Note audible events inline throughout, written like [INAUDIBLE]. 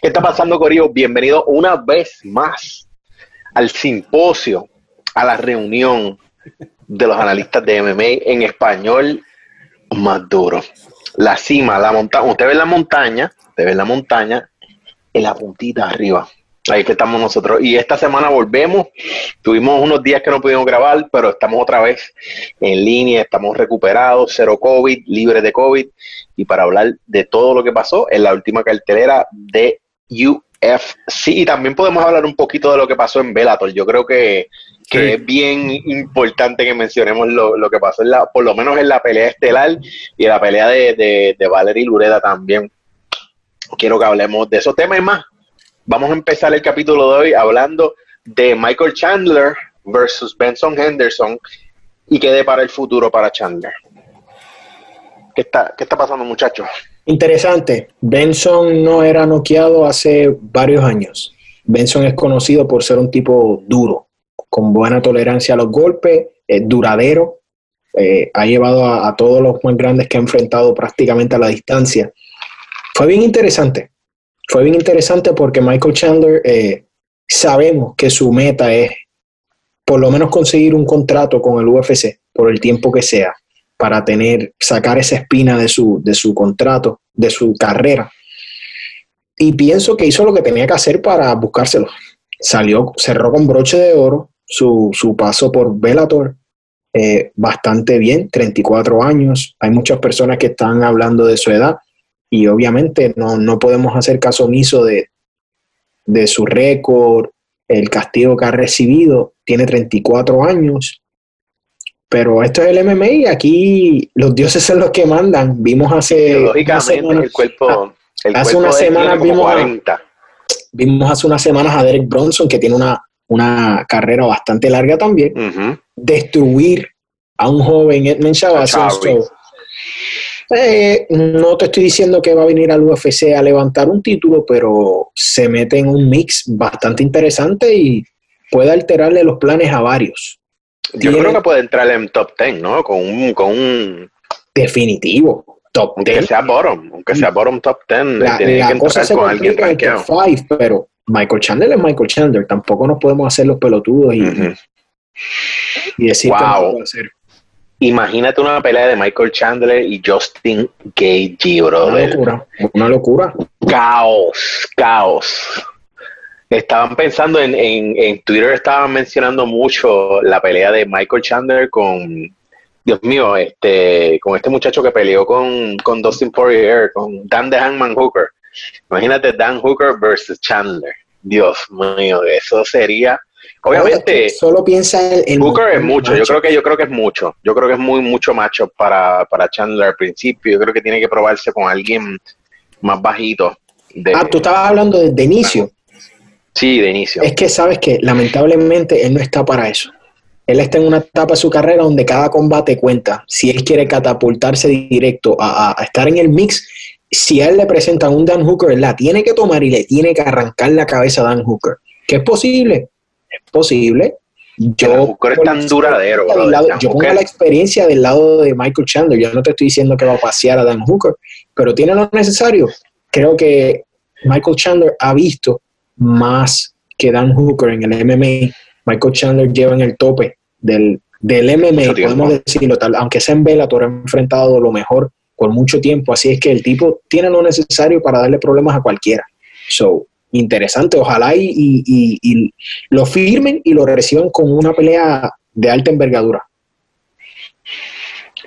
¿Qué está pasando, Corillo? Bienvenido una vez más al simposio, a la reunión de los analistas de MMA en español más duro. La cima, la montaña. Usted ve la montaña, usted ve la montaña en la puntita arriba. Ahí que estamos nosotros. Y esta semana volvemos. Tuvimos unos días que no pudimos grabar, pero estamos otra vez en línea, estamos recuperados, cero COVID, libres de COVID. Y para hablar de todo lo que pasó en la última cartelera de UFC. Y también podemos hablar un poquito de lo que pasó en Bellator. Yo creo que, es bien importante que mencionemos lo, que pasó, en la, por lo menos en la pelea estelar y en la pelea de, de, de Valerie Lureda también. Quiero que hablemos de esos temas más Vamos a empezar el capítulo de hoy hablando de Michael Chandler versus Benson Henderson y qué para el futuro para Chandler. ¿Qué está, qué está pasando, muchachos? Interesante. Benson no era noqueado hace varios años. Benson es conocido por ser un tipo duro, con buena tolerancia a los golpes, es duradero, eh, ha llevado a, todos los más grandes que ha enfrentado prácticamente a la distancia. Fue bien interesante fue bien interesante porque Michael Chandler eh, sabemos que su meta es por lo menos conseguir un contrato con el UFC por el tiempo que sea para tener, sacar esa espina de su, de su contrato, de su carrera. Y pienso que hizo lo que tenía que hacer para buscárselo. Salió, cerró con broche de oro su, su paso por Bellator, eh, bastante bien, 34 años. Hay muchas personas que están hablando de su edad y obviamente no, podemos hacer caso omiso de, de su récord, el castigo que ha recibido, tiene 34 años, pero esto es el MMA y aquí los dioses son los que mandan. Vimos hace Lógicamente, el cuerpo, hace unas semanas vimos a, vimos hace unas semanas a Derek Bronson que tiene una, una carrera bastante larga también, destruir a un joven Edmund Chavez. Eh, no te estoy diciendo que va a venir al UFC a levantar un título, pero se mete en un mix bastante interesante y puede alterarle los planes a varios. Yo creo que puede entrar en top 10, ¿no? Con un, con un... Definitivo. Top aunque sea bottom, aunque sea bottom top 10, la, tiene que cosa se con alguien top 5, pero Michael Chandler es Michael Chandler. Tampoco nos podemos hacer los pelotudos y, y decir que no puede hacer. Imagínate una pelea de Michael Chandler y Justin Gage, bro. Una locura, una locura. Caos, caos. Estaban pensando en, en, Twitter, estaban mencionando mucho la pelea de Michael Chandler con, Dios mío, este, con este muchacho que peleó con, con Dustin Poirier, con Dan the Hangman Hooker. Imagínate Dan Hooker versus Chandler. Dios mío, eso sería Obviamente, solo piensa en. Booker es mucho, yo creo que yo creo que es mucho. Yo creo que es muy mucho macho para, para Chandler al principio. Yo creo que tiene que probarse con alguien más bajito. ah, tú estabas hablando de, inicio. Sí, de inicio. Es que sabes que lamentablemente él no está para eso. Él está en una etapa de su carrera donde cada combate cuenta. Si él quiere catapultarse directo a, a estar en el mix, si a él le presentan un Dan Hooker, la tiene que tomar y le tiene que arrancar la cabeza a Dan Hooker. ¿Qué es posible? posible. Yo es tan duradero. yo pongo la experiencia del lado de Michael Chandler. Yo no te estoy diciendo que va a pasear a Dan Hooker, pero tiene lo necesario. Creo que Michael Chandler ha visto más que Dan Hooker en el MMA. Michael Chandler lleva en el tope del, del MMA, podemos decirlo tal, aunque sea en Bellator, ha enfrentado lo mejor por mucho tiempo. Así es que el tipo tiene lo necesario para darle problemas a cualquiera. So, interesante. Ojalá y, lo firmen y lo reciban con una pelea de alta envergadura.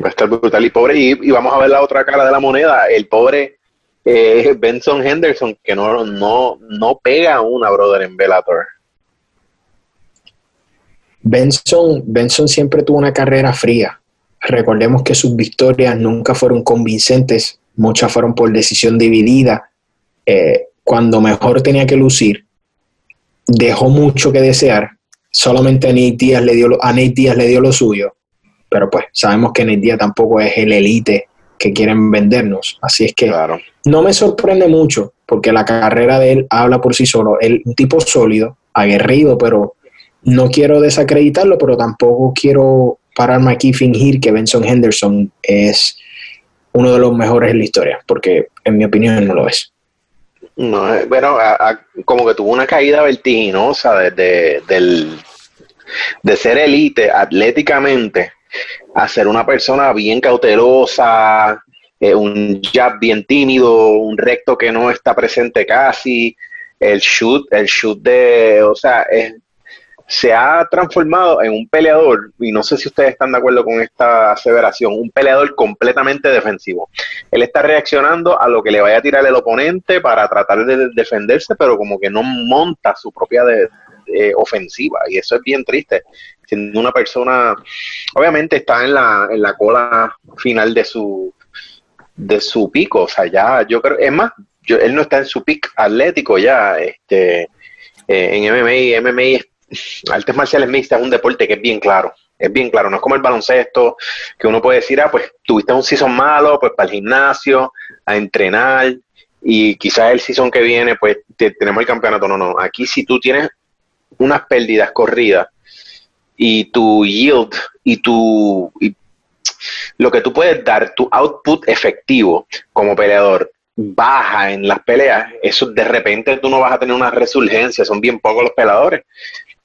Va a estar brutal y pobre. Y, vamos a ver la otra cara de la moneda. El pobre eh, Benson Henderson, que no, no, no pega una brother en Bellator. Benson, Benson siempre tuvo una carrera fría. Recordemos que sus victorias nunca fueron convincentes, muchas fueron por decisión dividida. Eh, cuando mejor tenía que lucir, dejó mucho que desear. Solamente a Nate Díaz le dio, a Nate le dio lo suyo. Pero pues sabemos que Nate Díaz tampoco es el elite que quieren vendernos. Así es que no me sorprende mucho porque la carrera de él habla por sí solo. Él un tipo sólido, aguerrido, pero no quiero desacreditarlo, pero tampoco quiero pararme aquí y fingir que Benson Henderson es uno de los mejores en la historia, porque en mi opinión no lo es. No, eh, bueno, como que tuvo una caída vertiginosa desde del, de ser elite atléticamente a ser una persona bien cautelosa, eh, un jab bien tímido, un recto que no está presente casi, el shoot, el shoot de, o sea, se ha transformado en un peleador, y no sé si ustedes están de acuerdo con esta aseveración, un peleador completamente defensivo. Él está reaccionando a lo que le vaya a tirar el oponente para tratar de defenderse, pero como que no monta su propia ofensiva, y eso es bien triste. Siendo una persona, obviamente está en la, en la cola final de su de su pico, o sea, ya yo creo, es más, él no está en su pick atlético ya, este, eh, en MMA, MMA es, artes marciales mixtas es un deporte que es bien claro, es bien claro, no es como el baloncesto, que uno puede decir, ah, pues tuviste un season malo, pues para el gimnasio, a entrenar, y quizás el season que viene, pues tenemos el campeonato, no, no, aquí si tú tienes unas pérdidas corridas y tu yield y tu y lo que tú puedes dar, tu output efectivo como peleador baja en las peleas, eso de repente tú no vas a tener una resurgencia, son bien pocos los peleadores.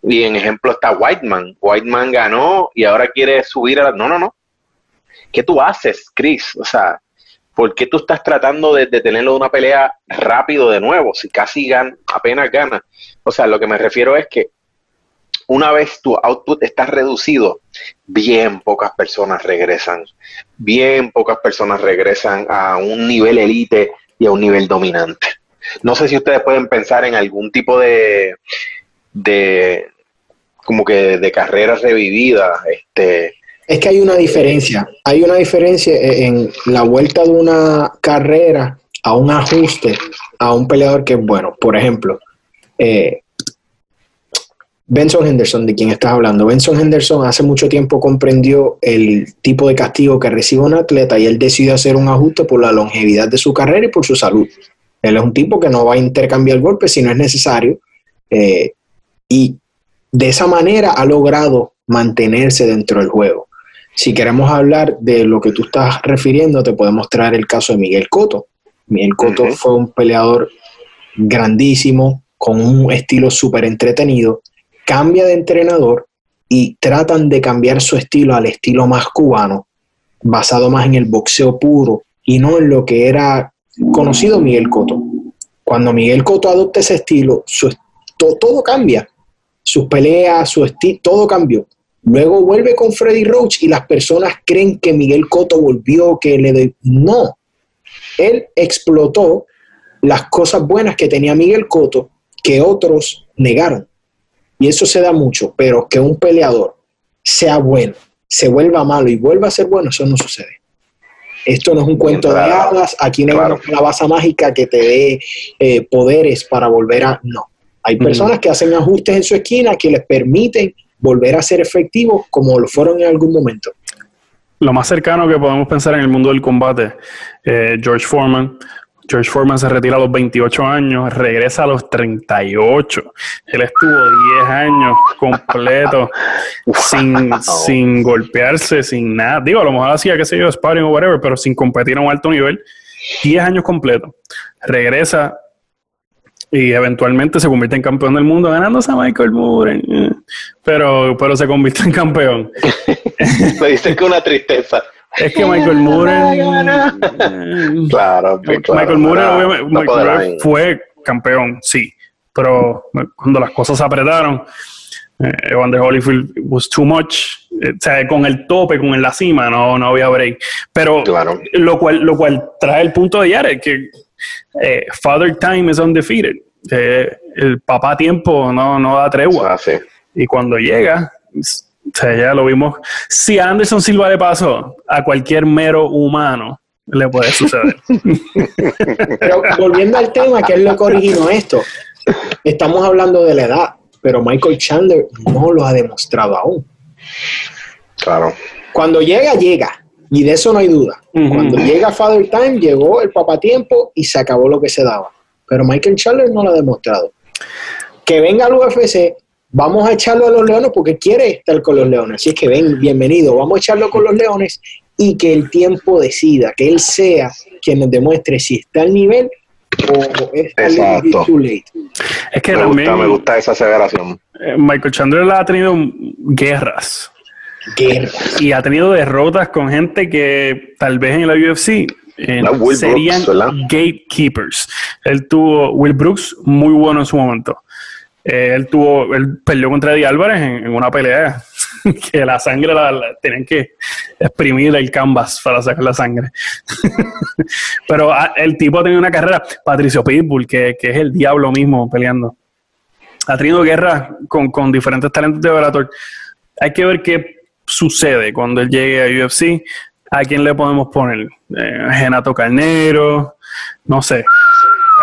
Y en ejemplo está Whiteman. Whiteman ganó y ahora quiere subir a la... No, no, no. ¿Qué tú haces, Chris? O sea, ¿por qué tú estás tratando de, de tenerlo una pelea rápido de nuevo? Si casi gana, apenas gana. O sea, lo que me refiero es que una vez tu output está reducido, bien pocas personas regresan, bien pocas personas regresan a un nivel elite y a un nivel dominante. No sé si ustedes pueden pensar en algún tipo de, de como que de carrera revivida, este, es que hay una diferencia, hay una diferencia en la vuelta de una carrera a un ajuste a un peleador que es bueno. Por ejemplo, eh, Benson Henderson, de quien estás hablando. Benson Henderson hace mucho tiempo comprendió el tipo de castigo que recibe un atleta y él decidió hacer un ajuste por la longevidad de su carrera y por su salud. Él es un tipo que no va a intercambiar golpes si no es necesario. Eh, y de esa manera ha logrado mantenerse dentro del juego. Si queremos hablar de lo que tú estás refiriendo, te puedo mostrar el caso de Miguel Cotto. Miguel Cotto fue un peleador grandísimo, con un estilo súper entretenido, cambia de entrenador y tratan de cambiar su estilo al estilo más cubano, basado más en el boxeo puro y no en lo que era conocido Miguel Cotto. Cuando Miguel Cotto adopta ese estilo, su, todo cambia. Sus peleas, su estilo, todo cambió. Luego vuelve con Freddy Roach y las personas creen que Miguel Cotto volvió, que le. No. Él explotó las cosas buenas que tenía Miguel Cotto que otros negaron. Y eso se da mucho, pero que un peleador sea bueno, se vuelva malo y vuelva a ser bueno, eso no sucede. Esto no es un cuento de hadas, aquí no hay una base mágica que te dé eh, poderes para volver a... No, hay personas que hacen ajustes en su esquina que les permiten volver a ser efectivos como lo fueron en algún momento. Lo más cercano que podemos pensar en el mundo del combate, eh, George Foreman George Foreman se retira a los 28 años, regresa a los 38. Él estuvo 10 años completo [LAUGHS] sin, sin golpearse, sin nada. Digo, a lo mejor hacía, qué sé yo, sparring o whatever, pero sin competir a un alto nivel. 10 años completo. Regresa y eventualmente se convierte en campeón del mundo ganándose a Michael Moore. Pero, pero se convierte en campeón. [LAUGHS] Me dice que una tristeza. Es que Michael Moore. claro, Michael Moore, fue campeón, sí. Pero cuando las cosas se apretaron, eh, Evander Holyfield was too much. Eh, o sea, con el tope, con la cima, no, no había break. Pero lo, cual, lo cual trae el punto de Jared, que eh, Father Time is undefeated. el papá tiempo no, no da tregua. Y cuando llega, o sea, ya lo vimos. Si a Anderson Silva le pasó, a cualquier mero humano le puede suceder. Pero volviendo al tema, que es lo que originó esto, estamos hablando de la edad, pero Michael Chandler no lo ha demostrado aún. Claro. Cuando llega, llega. Y de eso no hay duda. Cuando llega Father Time, llegó el papatiempo y se acabó lo que se daba. Pero Michael Chandler no lo ha demostrado. Que venga al UFC vamos a echarlo a los leones porque quiere estar con los leones. Así es que ven, bienvenido, vamos a echarlo con los leones y que el tiempo decida, que él sea quien nos demuestre si está al nivel o es Exacto. too late? Es que Me también gusta, me gusta esa aseveración. eh, Michael Chandler ha tenido guerras Guerra. y ha tenido derrotas con gente que tal vez en la UFC eh, La serían gatekeepers. Él tuvo Will Brooks muy bueno en su momento. Eh, él tuvo, él peleó contra Eddie Álvarez en, en una pelea [LAUGHS] que la sangre la, la- tenían que exprimir el canvas para sacar la sangre. [LAUGHS] Pero ah, el tipo ha tenido una carrera, Patricio Pitbull, que, que es el diablo mismo peleando. Ha tenido guerra con, con diferentes talentos de Bellator. Hay que ver qué sucede cuando él llegue a UFC. ¿A quién le podemos poner? Eh, Genato Carnero, no sé,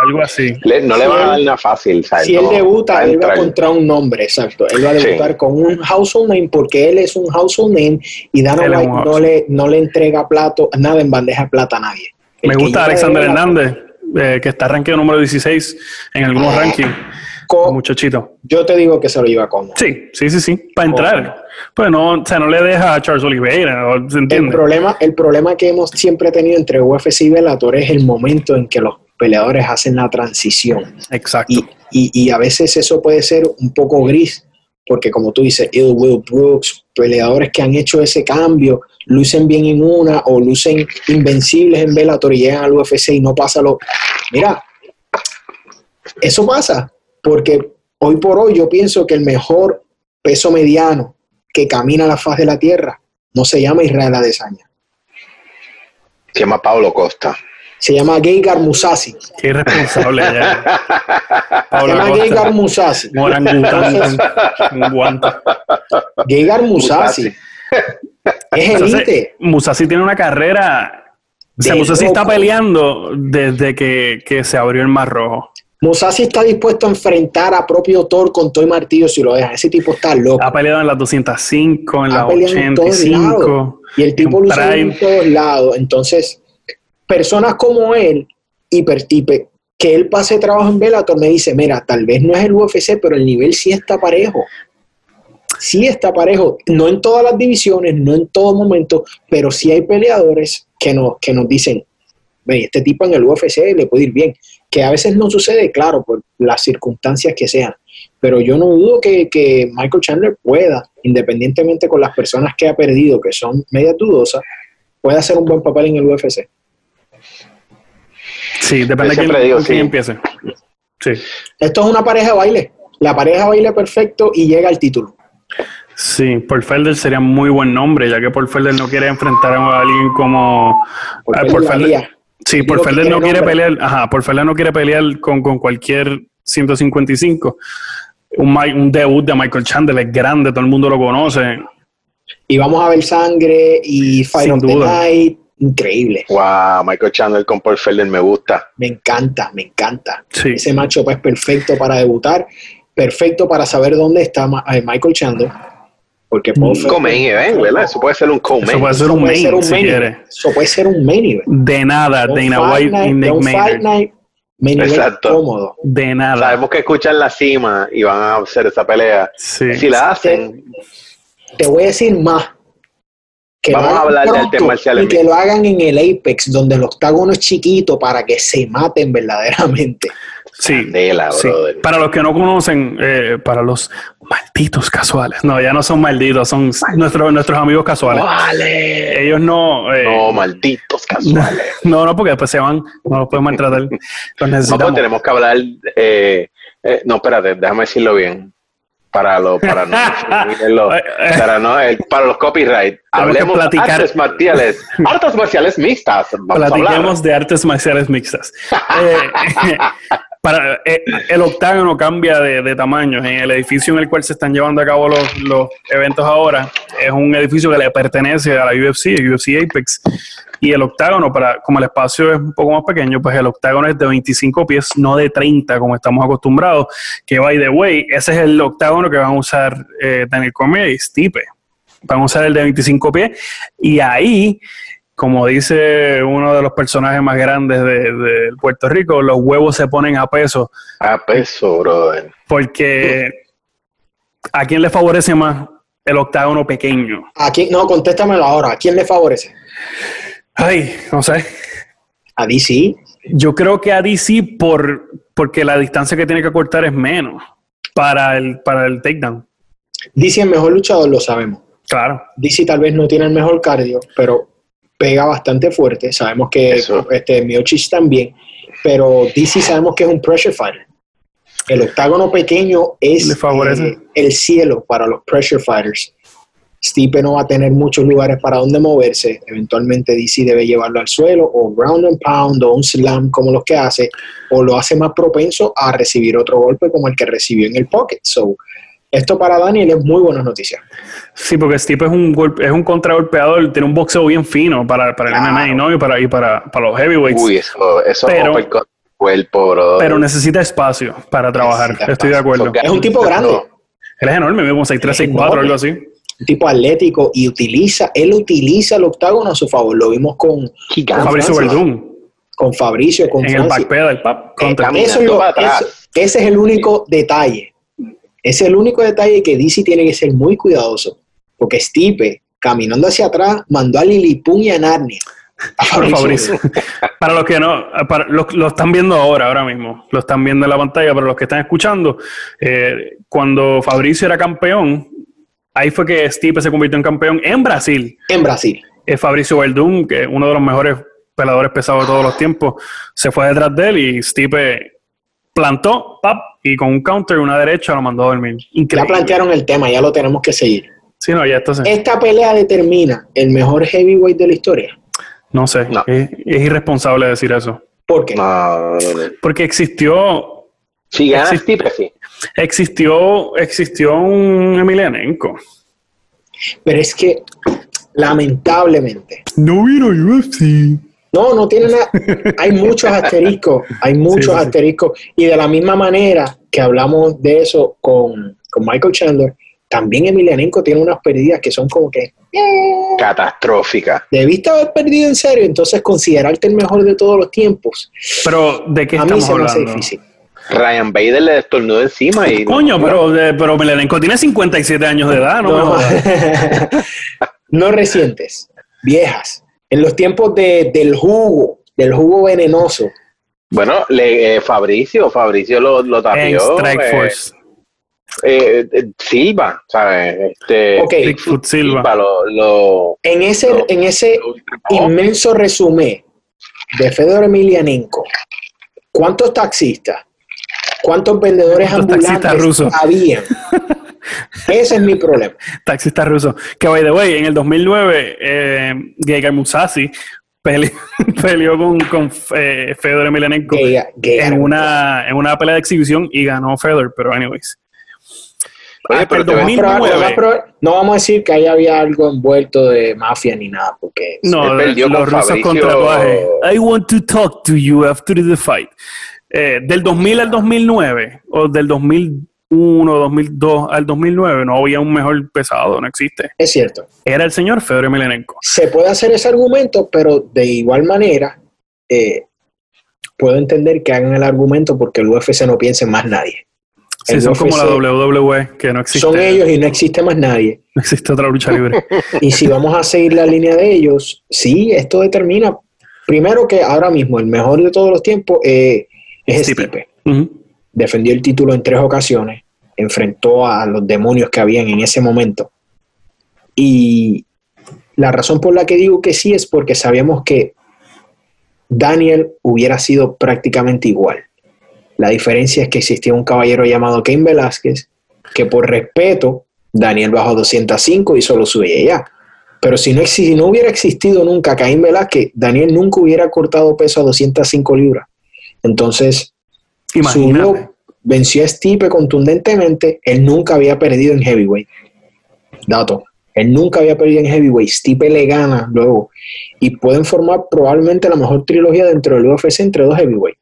algo así. Le- no le Si van a él- dar una fácil, ¿sabes? Si él debuta, va a él va entrar. contra un nombre, exacto. Él va a Sí. debutar con un household name porque él es un household name y Dana White no le, no le entrega plato, nada en bandeja de plata a nadie. El Me gusta Alexander Hernández, eh, que está rankeado número 16 en algunos rankings. co- Muchachito. Yo te digo que se lo lleva cómodo. Sí, sí, sí, sí. Para entrar. Pues no, o sea, no le deja a Charles Oliveira, ¿no? ¿se El problema, el problema que hemos siempre tenido entre UFC y Bellator es el momento en que los peleadores hacen la transición. Exacto. Y, y, y a veces eso puede ser un poco gris, porque como tú dices, Ill Will Brooks, peleadores que han hecho ese cambio, lucen bien en una o lucen invencibles en Bellator y llegan al UFC y no pasa lo... Mira, eso pasa, porque hoy por hoy yo pienso que el mejor peso mediano que camina la faz de la tierra no se llama Israel Adesanya, Se llama Pablo Costa. Se llama Geigar Musasi. Qué irresponsable ya. [LAUGHS] Se llama Geigar Musasi. guante. Geigar Musasi. Es Entonces, elite. Musasi tiene una carrera. O sea, Musasi está peleando desde que, que se abrió el Mar Rojo. Musasi está dispuesto a enfrentar a propio Thor con Toy Martillo si lo dejan. Ese tipo está loco. Ha peleado en las 205, en las peleado en todos 85. Y el tipo Prime. en todos lados. Entonces, personas como él, hipertipe, que él pase trabajo en Bellator, me dice, mira, tal vez no es el UFC, pero el nivel sí está parejo. Sí está parejo. No en todas las divisiones, no en todo momento, pero sí hay peleadores que nos, que nos dicen, ve, este tipo en el UFC le puede ir bien. Que a veces no sucede, claro, por las circunstancias que sean. Pero yo no dudo que, que Michael Chandler pueda, independientemente con las personas que ha perdido, que son medias dudosas, pueda hacer un buen papel en el UFC. Sí, depende de quién, sí. empiece. Sí. Esto es una pareja de baile. La pareja baile perfecto y llega al título. Sí, Paul Felder sería muy buen nombre, ya que Paul Felder no quiere enfrentar a alguien como. Por Ah, Felder Paul la Felder- haría. Sí, Digo Paul que Felder quiere no quiere nombre. pelear, ajá, Paul Felder no quiere pelear con, con cualquier 155. Un, debut de Michael Chandler es grande, todo el mundo lo conoce. Y vamos a ver sangre y Fight Sin of the. Night. Increíble. Wow, Michael Chandler con Paul Felder me gusta. Me encanta, me encanta. Sí. Ese macho es perfecto para debutar, perfecto para saber dónde está eh, Michael Chandler. Porque Paul Felder- Co-main event, ¿verdad? Eso puede ser un co-main. Eso puede ser un ser main, un si main quiere. event. Eso puede ser un main event. De nada, Un Dana White y Nick un Maynard. main Exacto. cómodo. De nada. Sabemos que escuchan la cima y van a hacer esa pelea. Sí. Si la hacen, Te voy a decir más. Que lo Vamos a hagan hablar de artes marciales Y que lo hagan en el Apex, donde el octágono es chiquito para que se maten verdaderamente. Sí. candela, Sí. brother. Para los que no conocen, eh, para los malditos casuales. No, ya no son malditos, son nuestros, nuestros amigos casuales. Vale. Ellos no. eh, No, malditos casuales. [LAUGHS] no, no, porque después se van, no los pueden maltratar. Los No, pues tenemos que hablar. eh, eh, no, espérate, déjame decirlo bien. Para, lo, para no. [LAUGHS] para, no eh, para los copyright. Hablemos de artes marciales. [LAUGHS] Artes marciales mixtas. Vamos a Platiquemos hablar. de artes marciales mixtas. Eh, [LAUGHS] para, eh, el octágono cambia de, de tamaño. En el edificio en el cual se están llevando a cabo los, los eventos ahora, es un edificio que le pertenece a la UFC, a UFC Apex. Y el octágono, para, como el espacio es un poco más pequeño, pues el octágono es de 25 pies, no de 30 como estamos acostumbrados. Que by the way, ese es el octágono que van a usar eh, Daniel Cormier y Stipe. Van a usar el de 25 pies. Y ahí como dice uno de los personajes más grandes de, de Puerto Rico, los huevos se ponen a peso A peso, brother. porque ¿a quién le favorece más el octágono pequeño? ¿A quién? No, contéstamelo ahora. ¿A quién le favorece? Ay, no sé. A DC. Yo creo que a DC por, porque la distancia que tiene que cortar es menos para el, para el takedown. DC es el mejor luchador, lo sabemos. Claro. DC tal vez no tiene el mejor cardio, pero pega bastante fuerte. Sabemos que este, Miocic también, pero DC sabemos que es un pressure fighter. El octágono pequeño es eh, el cielo para los pressure fighters. Stipe no va a tener muchos lugares para donde moverse. Eventualmente DC debe llevarlo al suelo o ground and pound o un slam como los que hace o lo hace más propenso a recibir otro golpe como el que recibió en el pocket. So, esto para Daniel es muy buena noticia. Sí, porque Stipe es un golpe, es un contragolpeador, tiene un boxeo bien fino para, para el MMA ¿no? y para, y para, para los heavyweights. Uy, eso, eso pero, cuerpo, Pero necesita espacio para trabajar, estoy de acuerdo. Es un tipo grande. Él es enorme, vemos 6'3", 6'4", algo así un tipo atlético y utiliza, él utiliza el octágono a su favor. Lo vimos con, Fabricio Verdún. Con Fabricio, con En el backpedal del pap. ese es el único detalle. Es el único detalle que DC tiene que ser muy cuidadoso. Porque Stipe, caminando hacia atrás, mandó a Lilipun y a Narnia. [LAUGHS] Fabricio. [LAUGHS] para los que no, para, lo, están viendo ahora, ahora mismo, lo están viendo en la pantalla, pero los que están escuchando, eh, cuando Fabricio era campeón, Ahí fue que Stipe se convirtió en campeón en Brasil. En Brasil. Es Fabricio Verdún, que es uno de los mejores peladores pesados de todos los tiempos, se fue detrás de él y Stipe plantó, pap, y con un counter y una derecha lo mandó a dormir. Ya plantearon el tema, ya lo tenemos que seguir. Sí, no, ya está. ¿Esta pelea determina el mejor heavyweight de la historia? No sé, Es, irresponsable decir eso. ¿Por qué? Porque existió... Si gana Stipe, sí existió, existió un Emelianenko. Pero es que, lamentablemente. No vino UFC. No, no tiene nada. Hay muchos [LAUGHS] asteriscos, hay muchos asteriscos. Y de la misma manera que hablamos de eso con, Michael Chandler, también Emelianenko tiene unas pérdidas que son como que... Eh, Catastróficas. Debiste haber perdido en serio, entonces considerarte el mejor de todos los tiempos. Pero, ¿de qué a mí se me hace difícil. Ryan Bader le destornudó encima y... Coño, pero, eh, pero tiene 57 años de edad, ¿no? No, [LAUGHS] recientes, viejas. En los tiempos de, del jugo, del jugo venenoso. Bueno, le, eh, Fabricio, Fabricio lo, lo tapió. Strike eh, Force. Silva, ¿sabes? Este, okay. Bigfoot Silva. lo, en ese, en ese inmenso resumen de Fedor Emelianenko, ¿cuántos taxistas, ¿Cuántos vendedores ambulantes rusos? habían? [LAUGHS] Ese es mi problema. [LAUGHS] Taxista ruso. Que, by the way, en el 2009, eh, Gegard Musasi [LAUGHS] peleó con, con eh, Fedor Emelianenko en, una, en una pelea de exhibición y ganó Fedor, pero anyways. Oye, pero el 2009, no vamos a decir que ahí había algo envuelto de mafia ni nada, porque no, los rusos con tatuaje. I want to talk to you after the fight. Eh, del 2000 al 2009, o del 2001, 2002 al 2009, no había un mejor pesado, no existe. Es cierto. Era el señor Fedor Emelianenko. Se puede hacer ese argumento, pero de igual manera, eh, puedo entender que hagan el argumento porque el UFC no piensa en más nadie. Sí, son como la WWE, que no existe. Son ellos y no existe más nadie. No existe otra lucha libre. [LAUGHS] y si vamos a seguir la línea de ellos, sí, esto determina, primero que ahora mismo el mejor de todos los tiempos eh, es Stipe. Defendió el título en tres ocasiones, enfrentó a los demonios que habían en ese momento. Y la razón por la que digo que sí es porque sabíamos que Daniel hubiera sido prácticamente igual. La diferencia es que existía un caballero llamado Cain Velázquez que por respeto Daniel bajó 205 y solo subía ya. Pero si no, si no hubiera existido nunca Caín Velázquez, Daniel nunca hubiera cortado peso a 205 libras. Entonces, Imagínate. Venció a Stipe contundentemente. Él nunca había perdido en heavyweight. Dato. Él nunca había perdido en heavyweight. Stipe le gana luego. Y pueden formar probablemente la mejor trilogía dentro del UFC entre dos heavyweight.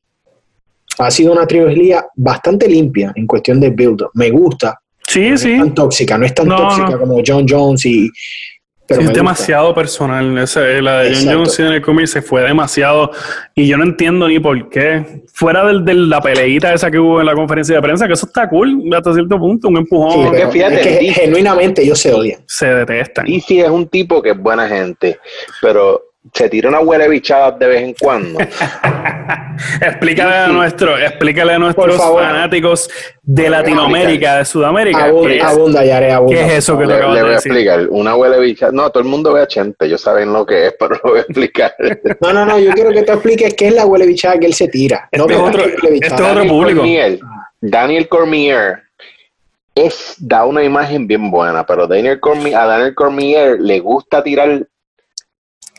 Ha sido una trilogía bastante limpia en cuestión de build. Me gusta. Sí, sí. No es tan tóxica, no es tan tóxica como John Jones y, es demasiado personal. la de John Jones en el cómic se fue demasiado. Y yo no entiendo ni por qué. Fuera de la peleita esa que hubo en la conferencia de prensa, que eso está cool hasta cierto punto, un empujón. fíjate, que genuinamente ellos se odian. Se detestan. Y si es un tipo que es buena gente, pero se tira una huele bichada de vez en cuando. [LAUGHS] explícale, a nuestro, explícale a nuestros fanáticos de Latinoamérica, de Sudamérica. Abunda, ya haré ¿Qué es eso que le, te le voy a explicar. Una huele bichada. No, todo el mundo ve a Chente, ellos saben lo que es, [LAUGHS] pero lo voy a explicar. no, no, no, yo quiero que te expliques qué es la huele bichada que él se tira. No este, otro, este es otro público. Daniel Cormier es, da una imagen bien buena, pero Daniel Cormier, a Daniel Cormier le gusta tirar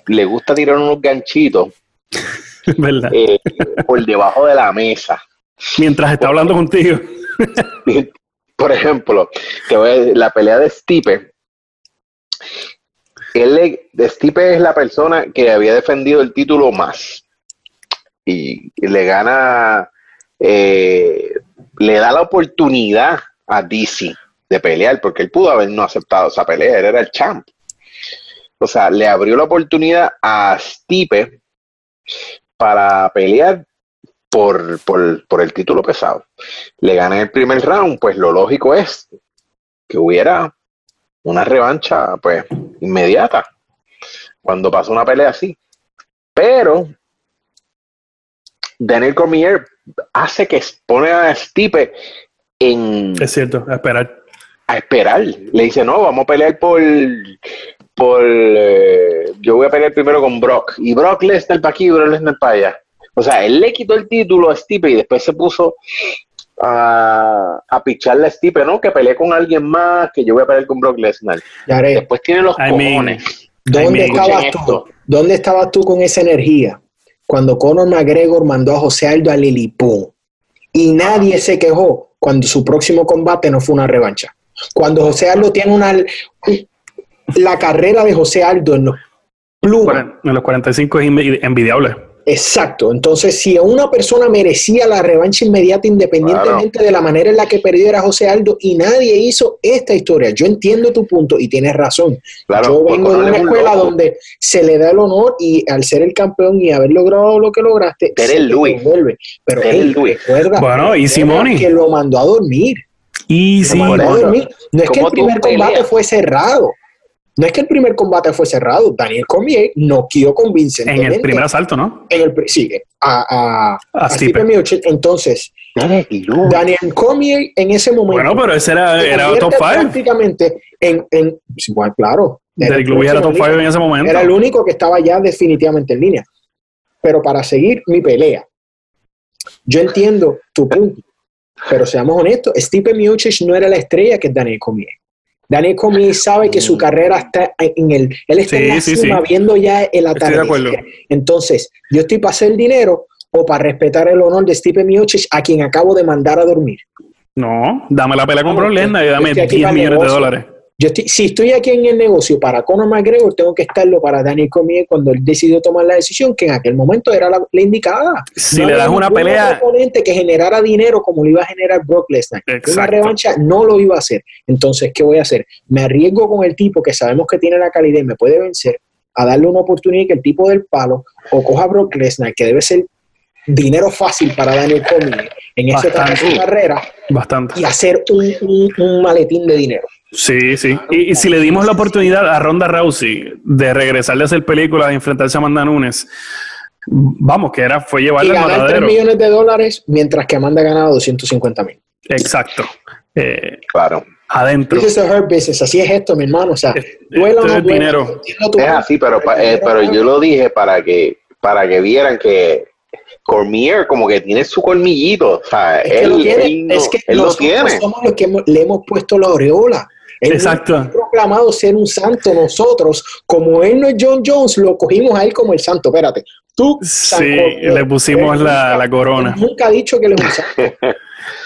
le gusta tirar unos ganchitos [LAUGHS] eh, por debajo de la mesa. Mientras está hablando contigo. [LAUGHS] por ejemplo, la pelea de Stipe. Él Stipe es la persona que había defendido el título más. Y, le gana, eh, le da la oportunidad a DC de pelear, porque él pudo haber no aceptado esa pelea, él era el champ. O sea, le abrió la oportunidad a Stipe para pelear por, el título pesado. Le gana el primer round, pues lo lógico es que hubiera una revancha pues inmediata cuando pasa una pelea así. Pero Daniel Cormier hace que pone a Stipe en... Es cierto, a esperar. A esperar. Le dice, no, vamos a pelear por, por eh, yo voy a pelear primero con Brock y Brock Lesnar para aquí y Brock Lesnar para allá. O sea, él le quitó el título a Stipe y después se puso a, a picharle a Stipe, ¿no? Que peleé con alguien más, que yo voy a pelear con Brock Lesnar. Después tiene los cojones. ¿Dónde estabas tú? ¿Dónde estabas tú con esa energía? Cuando Conor McGregor mandó a José Aldo a Lilipón y nadie se quejó cuando su próximo combate no fue una revancha. Cuando José Aldo tiene una, la carrera de José Aldo en los Plumas. En los 45 es envidiable. Exacto. Entonces, si una persona merecía la revancha inmediata independientemente de la manera en la que perdió era José Aldo y nadie hizo esta historia. Yo entiendo tu punto y tienes razón. Yo vengo de una escuela donde se le da el honor y al ser el campeón y haber logrado lo que lograste, se el Luis. Pero él recuerda bueno, y Simoni. que lo mandó a dormir. Y sí, No es que el primer combate fue cerrado. No es que el primer combate fue cerrado, Daniel Cormier noqueó convincentemente. En el primer asalto, ¿no? En el, sí, a, a, a, Stipe Entonces, Daniel Cormier en ese momento. Bueno, pero ese era, era top 5. Prácticamente, en, en, igual, claro. Derek Lewis era top 5 en ese momento. Era el único que estaba ya definitivamente en línea. Pero para seguir mi pelea, yo entiendo tu punto, pero seamos honestos, Stipe Miocic no era la estrella que es Daniel Cormier. Daniel Cormier sabe que su carrera está en el. Él está en la cima viendo ya el atardecer. Entonces, yo estoy para hacer dinero o para respetar el honor de Stipe Miocic, a quien acabo de mandar a dormir. No, dame la pelea con Brolenda y dame 10 millones de dólares si estoy aquí en el negocio para Conor McGregor, tengo que estarlo para Daniel Cormier cuando él decidió tomar la decisión, que en aquel momento era la, indicada. Si le das una pelea. oponente que generara dinero como lo iba a generar Brock Lesnar. Una revancha no lo iba a hacer. Entonces, ¿qué voy a hacer? Me arriesgo con el tipo que sabemos que tiene la calidad y me puede vencer, a darle una oportunidad que el tipo del palo o coja a Brock Lesnar, que debe ser dinero fácil para Daniel Cormier en ese de carrera bastante. y hacer un maletín de dinero. Sí, sí. Y, si le dimos la oportunidad a Ronda Rousey de regresarle a hacer películas y enfrentarse a Amanda Nunes, vamos, que era, fue llevarle al matadero. 3 millones de dólares, mientras que Amanda ha ganado 250 mil. Exacto. Eh, claro. Adentro. Así es esto, mi hermano. O sea, duela o no dinero. Es así, pero, eh, pero yo lo dije para que, para que vieran que Cormier como que tiene su colmillito. O sea, él, lo tiene. es que él lo tiene. somos los que le hemos puesto la aureola. Exacto. Ha proclamado ser un santo nosotros, como él no es John Jones, lo cogimos a él como el santo. Espérate, tú. Sí, le pusimos la, la, corona. Nunca ha dicho que él es un santo. [LAUGHS]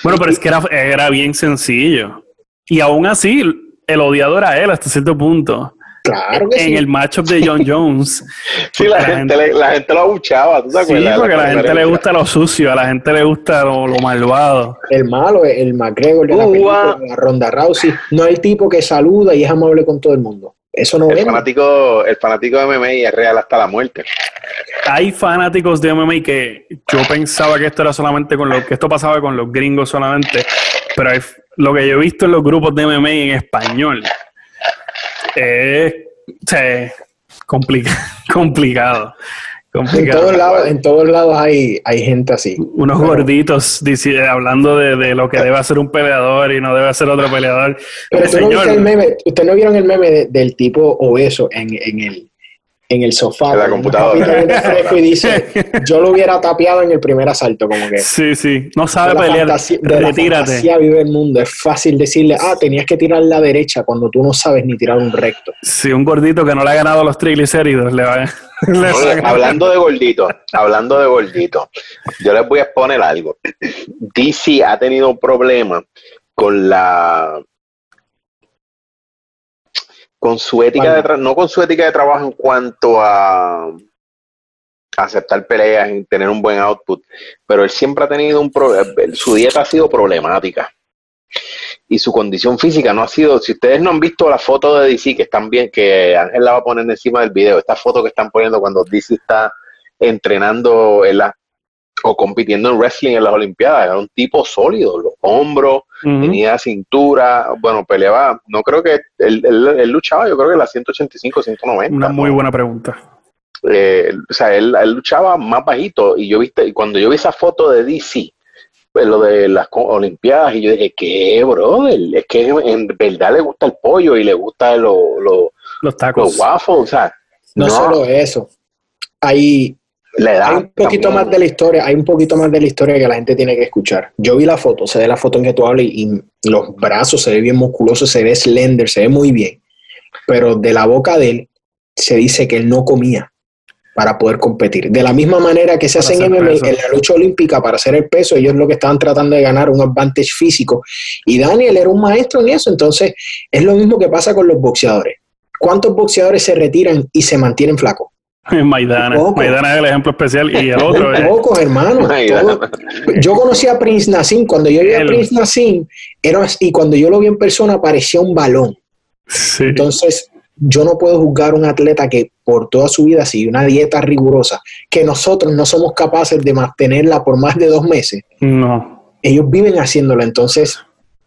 bueno, pero es que era, era bien sencillo. Y aún así, el odiador a él hasta cierto punto. Claro que en el matchup de John [LAUGHS] Jones. sí, la, gente, la gente lo abuchaba, ¿tú te acuerdas? Sí, porque a la, gente le gusta lo sucio, a la gente le gusta lo, malvado. El malo, el McGregor de la, película, la Ronda Rousey, no es el tipo que saluda y es amable con todo el mundo. Eso no el fanático, el fanático de MMA es real hasta la muerte. Hay fanáticos de MMA que yo pensaba que esto era solamente con lo que esto pasaba con los gringos solamente, pero lo que yo he visto en los grupos de MMA en español es [LAUGHS] complicado. En todos lados, en todos lados hay, hay gente así. Unos gorditos hablando de, lo que debe hacer un peleador y no debe hacer otro peleador. Pero usted no, ¿Ustedes no vieron el meme del tipo obeso en, en el en el sofá. En la computadora. y [LAUGHS] dice, yo lo hubiera tapeado en el primer asalto, como que. Sí, sí. No sabe pelear. de retírate. La vive el mundo. Es fácil decirle, ah, tenías que tirar la derecha cuando tú no sabes ni tirar un recto. Sí, un gordito que no le ha ganado los triglicéridos le va, [LAUGHS] hablando de gordito, hablando de gordito, yo les voy a exponer algo. DC ha tenido un problema con la con su ética de no con su ética de trabajo en cuanto a aceptar peleas y tener un buen output, pero él siempre ha tenido un problema, su dieta ha sido problemática. Y su condición física no ha sido, si ustedes no han visto la foto de DC que están bien, que Ángel la va a poner encima del video, esta foto que están poniendo cuando DC está entrenando en la, o compitiendo en wrestling en las Olimpiadas, era un tipo sólido, los hombros, tenía cintura, bueno, peleaba, no creo que él, él, luchaba, yo creo que la 185, 190. Una muy buena pregunta. Eh, o sea, él, luchaba más bajito y yo viste, y cuando yo vi esa foto de DC, pues, lo de las Olimpiadas, y yo dije, ¿qué, bro? Es que en verdad le gusta el pollo y le gusta los tacos. Los waffles, o sea. No, solo eso. Hay, hay un poquito más de la historia, hay un poquito más de la historia que la gente tiene que escuchar. Yo vi la foto, se ve la foto en que tú hablas y, los brazos se ve bien musculoso, se ve slender, se ve muy bien. Pero de la boca de él se dice que él no comía para poder competir. De la misma manera que se hace en, en la lucha olímpica para hacer el peso, ellos lo que estaban tratando de ganar un advantage físico. Y Daniel era un maestro en eso, entonces es lo mismo que pasa con los boxeadores. ¿Cuántos boxeadores se retiran y se mantienen flacos? [LAUGHS] Maidana. Maidana es el ejemplo especial y el otro es. Pocos, hermano. yo conocí a Prince Nassim. Cuando yo vi a Prince Nassim, era, y cuando yo lo vi en persona, parecía un balón. Entonces, yo no puedo juzgar a un atleta que por toda su vida sigue una dieta rigurosa, que nosotros no somos capaces de mantenerla por más de dos meses. No. Ellos viven haciéndola. Entonces,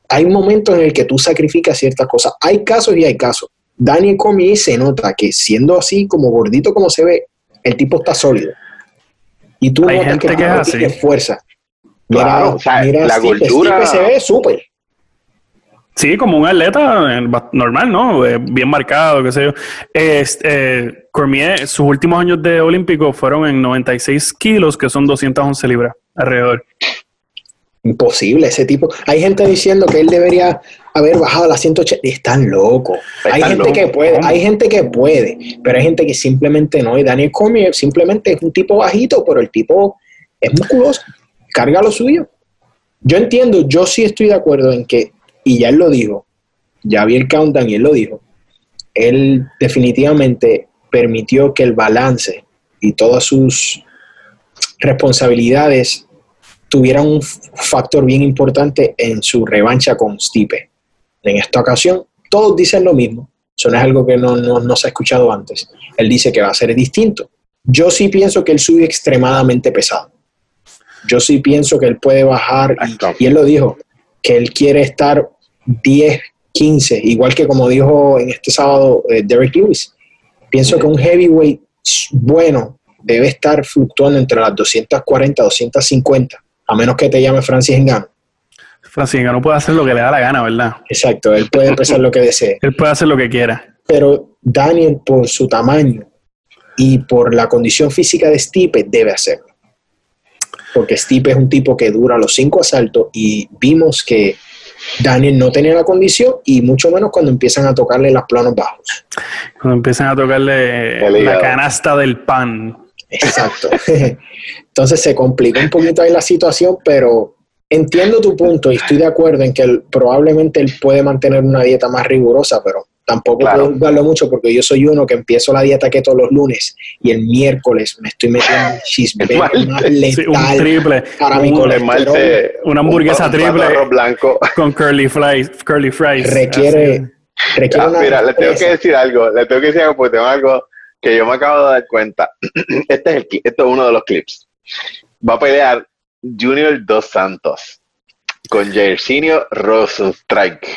hay momentos en el que tú sacrificas ciertas cosas. Hay casos y hay casos. Daniel Cormier se nota que siendo así como gordito como se ve, el tipo está sólido. Y tú Hay gente que, es así. fuerza. Mira, la gordura se ve súper. Sí, como un atleta eh, normal, ¿no? Eh, bien marcado, qué sé yo. Eh, Cormier, sus últimos años de olímpico fueron en 96 kilos, que son 211 libras alrededor. Imposible, ese tipo. Hay gente diciendo que él debería haber bajado a las 180. Están locos. Hay gente que puede, hay gente que puede, pero hay gente que simplemente no. Y Daniel Cormier simplemente es un tipo bajito, pero el tipo es musculoso. Carga lo suyo. Yo entiendo, yo sí estoy de acuerdo en que, y ya él lo dijo, ya vi el countdown y él lo dijo, él definitivamente permitió que el balance y todas sus responsabilidades tuviera un factor bien importante en su revancha con Stipe. En esta ocasión, todos dicen lo mismo. Eso no es algo que no, no, se ha escuchado antes. Él dice que va a ser distinto. Yo sí pienso que él sube extremadamente pesado. Yo sí pienso que él puede bajar, y, él lo dijo, que él quiere estar 10, 15, igual que como dijo en este sábado eh, Derek Lewis. Pienso que un heavyweight bueno debe estar fluctuando entre las 240 250 a menos que te llame Francis Engano. Francis Engano puede hacer lo que le da la gana, ¿verdad? Exacto, él puede empezar lo que desee. Él puede hacer lo que quiera. Pero Daniel, por su tamaño y por la condición física de Stipe, debe hacerlo. Porque Stipe es un tipo que dura los cinco asaltos y vimos que Daniel no tenía la condición y mucho menos cuando empiezan a tocarle los planos bajos. Cuando empiezan a tocarle la canasta del pan. Exacto. [LAUGHS] Entonces se complicó un poquito ahí la situación, pero entiendo tu punto y estoy de acuerdo en que probablemente él puede mantener una dieta más rigurosa, pero tampoco puedo juzgarlo mucho porque yo soy uno que empiezo la dieta que todos los lunes y el miércoles me estoy metiendo un más letal triple, para mi Una hamburguesa triple blanco. [LAUGHS] con curly fries. Curly fries requiere, requiere ah, Mira, le tengo que decir algo, le tengo que decir algo porque tengo algo que yo me acabo de dar cuenta. [CLEARS THROAT] Este es, el, este es uno de los clips. Va a pelear Junior Dos Santos con Jairzinho Rosenstrike.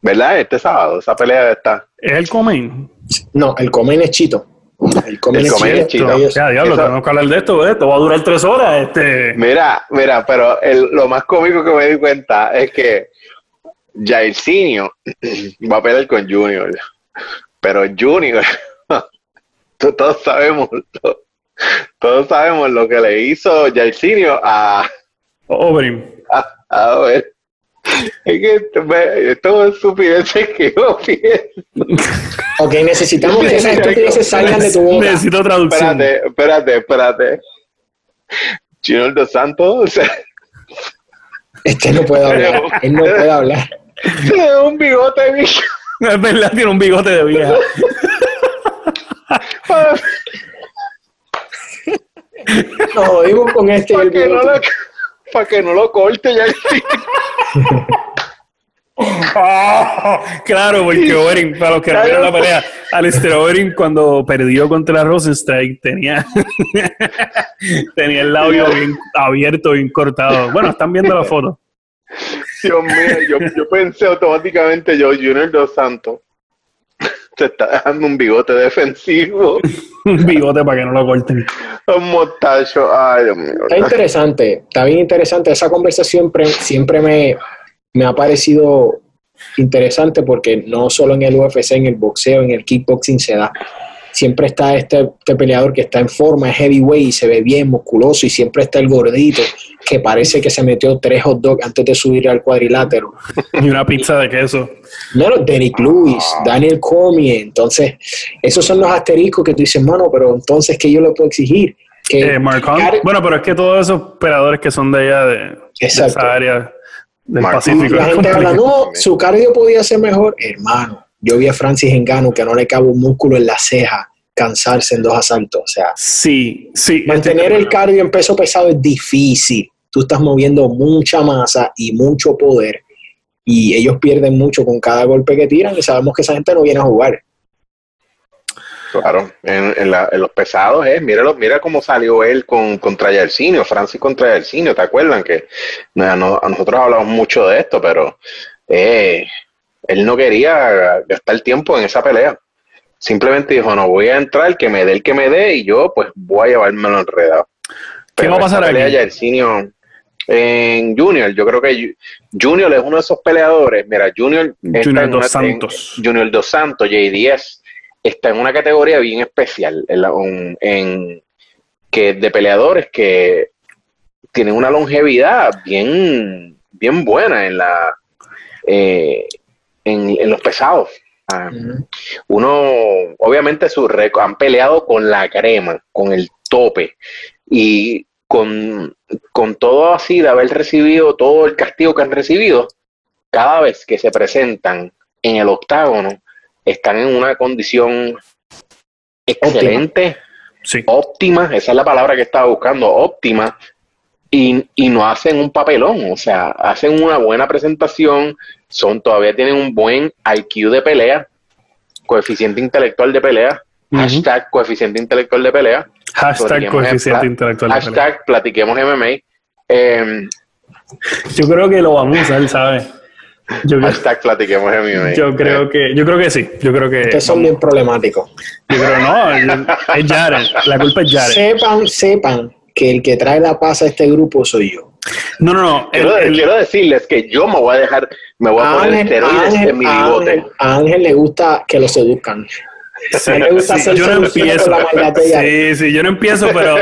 ¿Verdad? Este sábado, esa pelea está. ¿Es el Comen? No, el Comen es Chito. El comen Ya, diablo, tenemos que hablar de esto, esto va a durar tres horas. Este. Mira, mira, pero lo más cómico que me di cuenta es que Jairzinho [CLEARS THROAT] va a pelear con Junior. Pero Junior, [LAUGHS] todos sabemos, todos sabemos lo que le hizo Jairzinho a Oberin. A, ver. Es que esto, es estupidez que yo pienso. Ok, necesitamos que esas estupideces salgan de tu boca. Necesito traducción. Espérate, espérate, espérate. Junior dos Santos. Este no puede hablar. Él no puede hablar. Tiene un bigote de vieja. Es verdad, tiene un bigote de vieja. [LAUGHS] Nos jodimos con este. Para que, no que no lo corte ya. [LAUGHS] claro, porque Oberyn, para los que no vieron la pelea, Alistair Oberyn cuando perdió contra Rosenstrike tenía, [LAUGHS] tenía el labio bien abierto, bien cortado. Bueno, están viendo la foto. Dios mío, yo, pensé automáticamente yo, Junior Dos Santos, te está dejando un bigote defensivo. [LAUGHS] un bigote para que no lo corten. Un mostacho, ay Dios mío. Está interesante, está bien interesante. Esa conversación siempre, me, me ha parecido interesante porque no solo en el UFC, en el boxeo, en el kickboxing se da siempre está este, este, peleador que está en forma, es heavyweight y se ve bien, musculoso, y siempre está el gordito que parece que se metió tres hot dogs antes de subir al cuadrilátero. [LAUGHS] Y una pizza de queso. No, Derek Lewis, Daniel Cormier, entonces, esos son los asteriscos que tú dices, mano, pero entonces, ¿qué yo le puedo exigir? Que eh, bueno, pero es que todos esos peleadores que son de allá, de, esa área del Pacífico. La gente habla, no, su cardio podía ser mejor, hermano yo vi a Francis Engano que no le cabe un músculo en la ceja cansarse en dos asaltos. O sea, sí, sí. Mantener el cardio en peso pesado es difícil. Tú estás moviendo mucha masa y mucho poder y ellos pierden mucho con cada golpe que tiran y sabemos que esa gente no viene a jugar. Claro, en, los pesados es, mira, mira cómo salió él con, contra Yersinio, Francis contra Yersinio, ¿te acuerdan? Que no, nosotros hablamos mucho de esto, pero eh, él no quería gastar tiempo en esa pelea. Simplemente dijo, no, voy a entrar, que me dé el que me dé y yo pues voy a llevármelo enredado. ¿Qué va a pasar ahí? en Junior, yo creo que Junior es uno de esos peleadores. Mira, Junior, Junior Dos Santos. Junior Dos Santos, JDS, está en una categoría bien especial, en, en, que de peleadores que tienen una longevidad bien, bien buena en la eh, en, los pesados. Ah, uno, obviamente, su han peleado con la crema, con el tope, y con, con todo así de haber recibido todo el castigo que han recibido, cada vez que se presentan en el octágono, están en una condición excelente, óptima, esa es la palabra que estaba buscando, óptima, y, y, no hacen un papelón, o sea, hacen una buena presentación, son todavía tienen un buen IQ de pelea, coeficiente intelectual de pelea, hashtag coeficiente intelectual de pelea. Hashtag coeficiente intelectual de pelea. Hashtag platiquemos MMA. Em, yo creo que lo vamos a usar, ¿sabes? Yo hashtag platiquemos MMA. Yo creo que, yo creo que sí. Yo creo que. Ustedes son bien problemáticos. Yo creo no, es Jared. La culpa es Jared. Sepan, sepan que el que trae la paz a este grupo soy yo. No, no, no. Quiero, decirles que yo me voy a dejar, me voy a, poner esteroides en mi bigote. A Ángel le gusta que lo seduzcan. Sí, yo no empiezo. Sí, sí, yo no empiezo, pero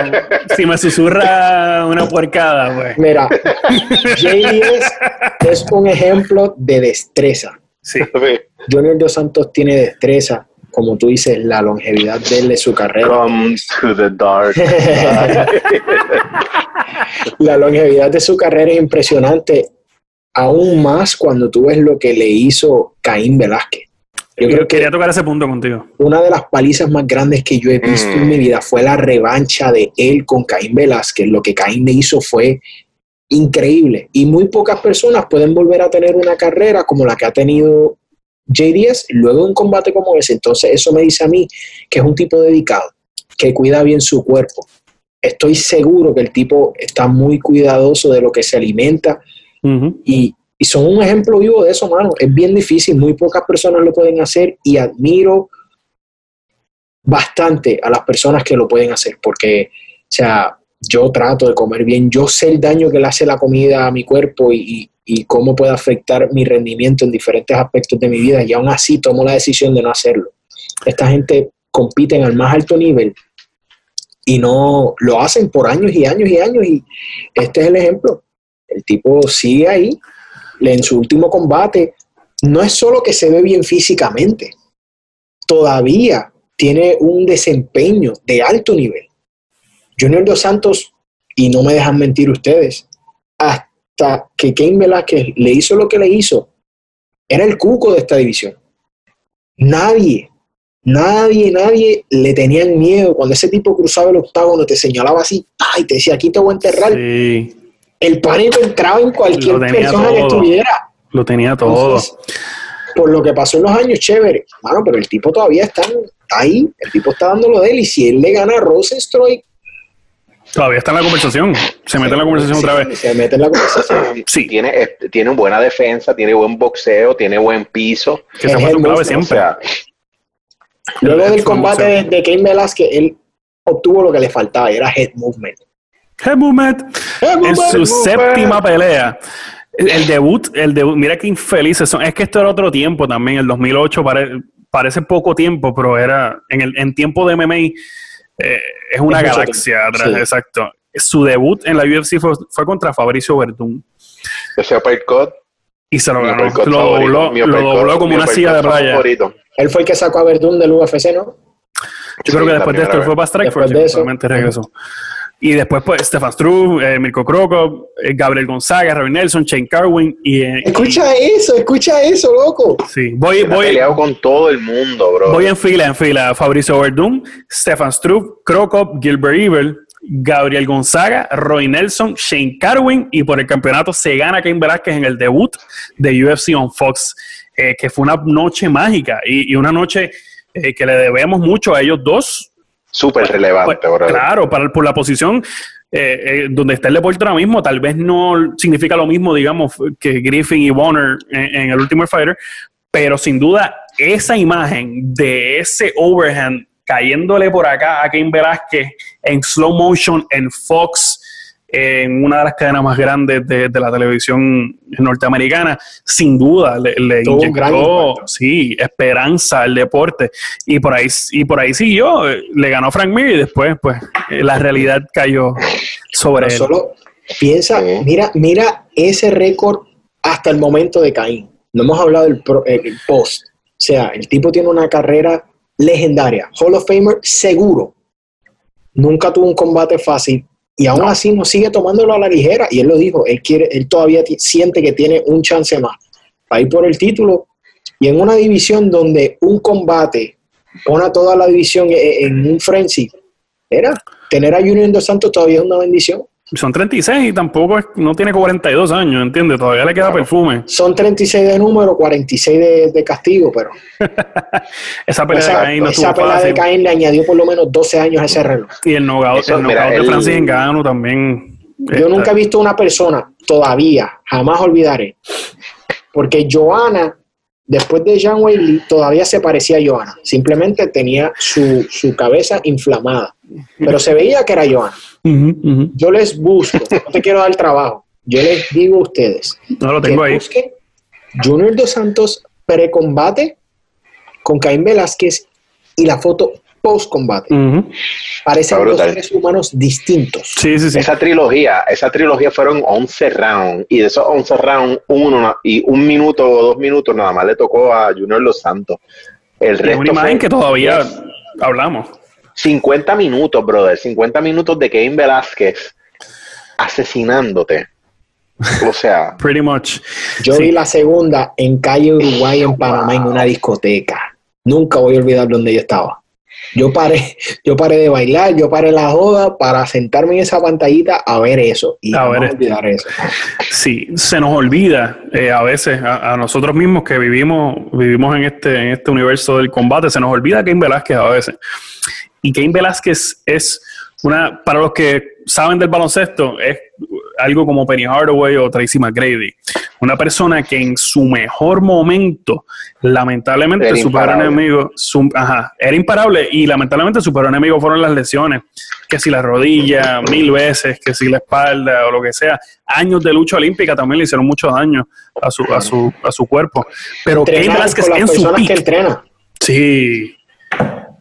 si me susurra una puercada, pues. Mira, JDS es un ejemplo de destreza. Sí. Junior Dos Santos tiene destreza, como tú dices, la longevidad de él, de su carrera. Comes to the dark. [LAUGHS] la longevidad de su carrera es impresionante, aún más cuando tú ves lo que le hizo Caín Velázquez. Yo creo que quería tocar ese punto contigo. Una de las palizas más grandes que yo he visto en mi mm. vida fue la revancha de él con Caín Velázquez. Lo que Caín le hizo fue increíble. Y muy pocas personas pueden volver a tener una carrera como la que ha tenido JDS luego de un combate como ese. Entonces, eso me dice a mí que es un tipo dedicado, que cuida bien su cuerpo. Estoy seguro que el tipo está muy cuidadoso de lo que se alimenta y, son un ejemplo vivo de eso, mano. Es bien difícil, muy pocas personas lo pueden hacer y admiro bastante a las personas que lo pueden hacer, porque, o sea, yo trato de comer bien, yo sé el daño que le hace la comida a mi cuerpo y, y cómo puede afectar mi rendimiento en diferentes aspectos de mi vida y aún así tomo la decisión de no hacerlo. Esta gente compite al más alto nivel y no lo hacen por años y años y años y este es el ejemplo. El tipo sigue ahí, en su último combate, no es solo que se ve bien físicamente, todavía tiene un desempeño de alto nivel. Junior Dos Santos, y no me dejan mentir ustedes, hasta que Kane Velázquez le hizo lo que le hizo, era el cuco de esta división. Nadie Nadie, nadie le tenían miedo. Cuando ese tipo cruzaba el octágono, te señalaba así, ay, te decía, aquí te voy a enterrar. El pánico entraba en cualquier persona que estuviera. Lo tenía todo. por lo que pasó en los años, chévere. Bueno, pero el tipo todavía está ahí. El tipo está dándolo de él. Y si él le gana a Rosenstruik, Todavía está en la conversación. Se mete en la conversación otra vez. Se mete en la conversación. [COUGHS] Sí. Tiene, tiene buena defensa, tiene buen boxeo, tiene buen piso. Que se fue su clave siempre. Luego del combate de, de Cain Velázquez, él obtuvo lo que le faltaba, era head movement. Head movement. En su séptima pelea. El, debut, el debut, mira qué infelices son. Es que esto era otro tiempo también, el 2008 parece poco tiempo, pero era en, el, en tiempo de MMA eh, es una galaxia atrás, exacto. Su debut en la UFC fue, fue contra Fabricio Verdún. Ese uppercut. Y se lo ganó. Lo dobló, como una silla de playa. Él fue el que sacó a Verdún del UFC, ¿no? Yo creo que después de esto él fue para Strikeforce y finalmente regresó. Y después, pues, Stefan Struve, eh, Mirko Krokop, eh, Gabriel Gonzaga, Robin Nelson, Shane Carwin y... Eh, escucha eso, escucha eso, loco. Sí, voy... voy peleado con todo el mundo, bro. Voy en fila, en fila. Fabricio Verdún, Stefan Struve, Krokop, Gilbert Evil, Gabriel Gonzaga, Roy Nelson, Shane Carwin y por el campeonato se gana Cain Velázquez en el debut de UFC on Fox. Eh, que fue una noche mágica y, una noche eh, que le debemos mucho a ellos dos. Súper pues, relevante, pues, Claro, para, por la posición eh, donde está el deporte ahora mismo, tal vez no significa lo mismo, digamos, que Griffin y Warner en, el último Fighter, pero sin duda esa imagen de ese overhand cayéndole por acá a Cain Velázquez en slow motion en Fox en una de las cadenas más grandes de, la televisión norteamericana, sin duda le, le inyectó sí, esperanza al deporte. Y por ahí, y por ahí siguió, le ganó Frank Mir y después pues la realidad cayó sobre él. Solo piensa, mira, mira ese récord hasta el momento de Caín. No hemos hablado del post. O sea, el tipo tiene una carrera legendaria. Hall of Famer seguro. Nunca tuvo un combate fácil y aún así no sigue tomándolo a la ligera. Y él lo dijo, él, quiere, él todavía siente que tiene un chance más para ir por el título. Y en una división donde un combate pone a toda la división en, en un frenzy, era tener a Junior Dos Santos todavía es una bendición. Son 36 y tampoco es, no tiene 42 años, ¿entiendes? Todavía le queda perfume. Son 36 de número, 46 de, de castigo, pero. [LAUGHS] esa pelea de Caín no Esa pelea de Caín le añadió por lo menos 12 años a ese reloj. Y el knockout, de Francis Ngannou también. Yo nunca he visto una persona, todavía, jamás olvidaré, porque Joana, después de Jean Whaley, todavía se parecía a Joana. Simplemente tenía su, su cabeza inflamada, pero se veía que era Joana. Yo les busco, no te quiero dar el trabajo, yo les digo a ustedes. No lo tengo ahí. Junior Dos Santos pre-combate con Caín Velázquez y la foto post-combate. Parecen dos seres humanos distintos. Sí, sí, sí. Esa trilogía, esa trilogía fueron 11 rounds y de esos 11 rounds, uno y un minuto o dos minutos nada más le tocó a Junior Dos Santos. El resto una imagen que todavía hablamos. 50 minutos, brother, 50 minutos de Kevin Velázquez asesinándote. O sea, [LAUGHS] pretty much. Yo vi la segunda en calle Uruguay en Panamá en una discoteca. Nunca voy a olvidar dónde yo estaba. Yo paré, yo paré de bailar, yo paré la joda para sentarme en esa pantallita a ver eso y a ver, olvidar eso. Sí, se nos olvida eh, a veces a, nosotros mismos que vivimos, vivimos en este, en este universo del combate, se nos olvida que en Velázquez a veces. Y Cain Velázquez es una, para los que saben del baloncesto, es algo como Penny Hardaway o Tracy McGrady. Una persona que en su mejor momento, lamentablemente, su peor enemigo, era imparable y lamentablemente su peor enemigo fueron las lesiones. Que si la rodilla, mil veces, que si la espalda o lo que sea. Años de lucha olímpica también le hicieron mucho daño a su, a su, a su cuerpo. Pero Cain Velasquez en su que entrena. Sí,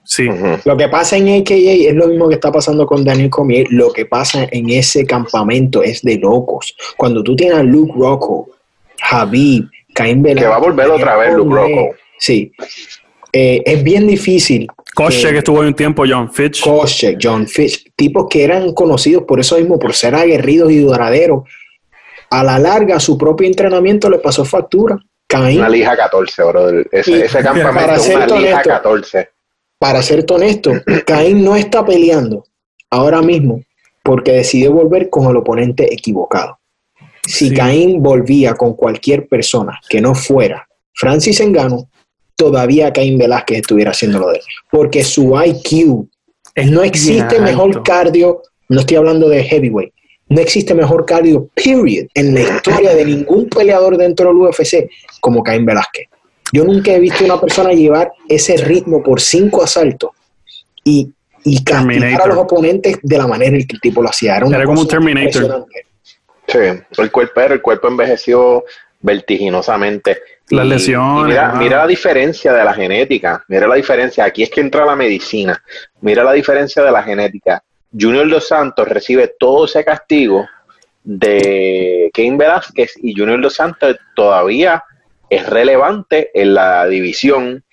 Sí. Lo que pasa en AKA es lo mismo que está pasando con Daniel Cormier. Lo que pasa en ese campamento es de locos. Cuando tú tienes a Luke Rocco, Javi, Caín Velasquez. Que va a volver otra vez Luke Rocco. Sí. Eh, es bien difícil. Koscheck que estuvo un tiempo, John Fitch. Koscheck, John Fitch, tipos que eran conocidos por eso mismo, por ser aguerridos y duraderos. A la larga, su propio entrenamiento le pasó factura. Caín. Una lija 14, bro. Ese, ese campamento es una lija 14 para ser honesto, Caín no está peleando ahora mismo porque decidió volver con el oponente equivocado. Si Caín volvía con cualquier persona que no fuera Francis Engano, todavía Caín Velázquez estuviera haciendo lo de él. Porque su IQ, no existe mejor cardio, no estoy hablando de heavyweight, no existe mejor cardio, period, en la historia de ningún peleador dentro del UFC como Caín Velázquez. Yo nunca he visto una persona llevar ese ritmo por cinco asaltos y, y castigar a los oponentes de la manera en que el tipo lo hacía. Era, como un Terminator. Sí, el cuerpo, el cuerpo envejeció vertiginosamente. Las lesiones. mira, mira, la diferencia de la genética. Mira la diferencia. Aquí es que entra la medicina. Mira la diferencia de la genética. Junior Dos Santos recibe todo ese castigo de Kane Velázquez y Junior Dos Santos todavía es relevante en la división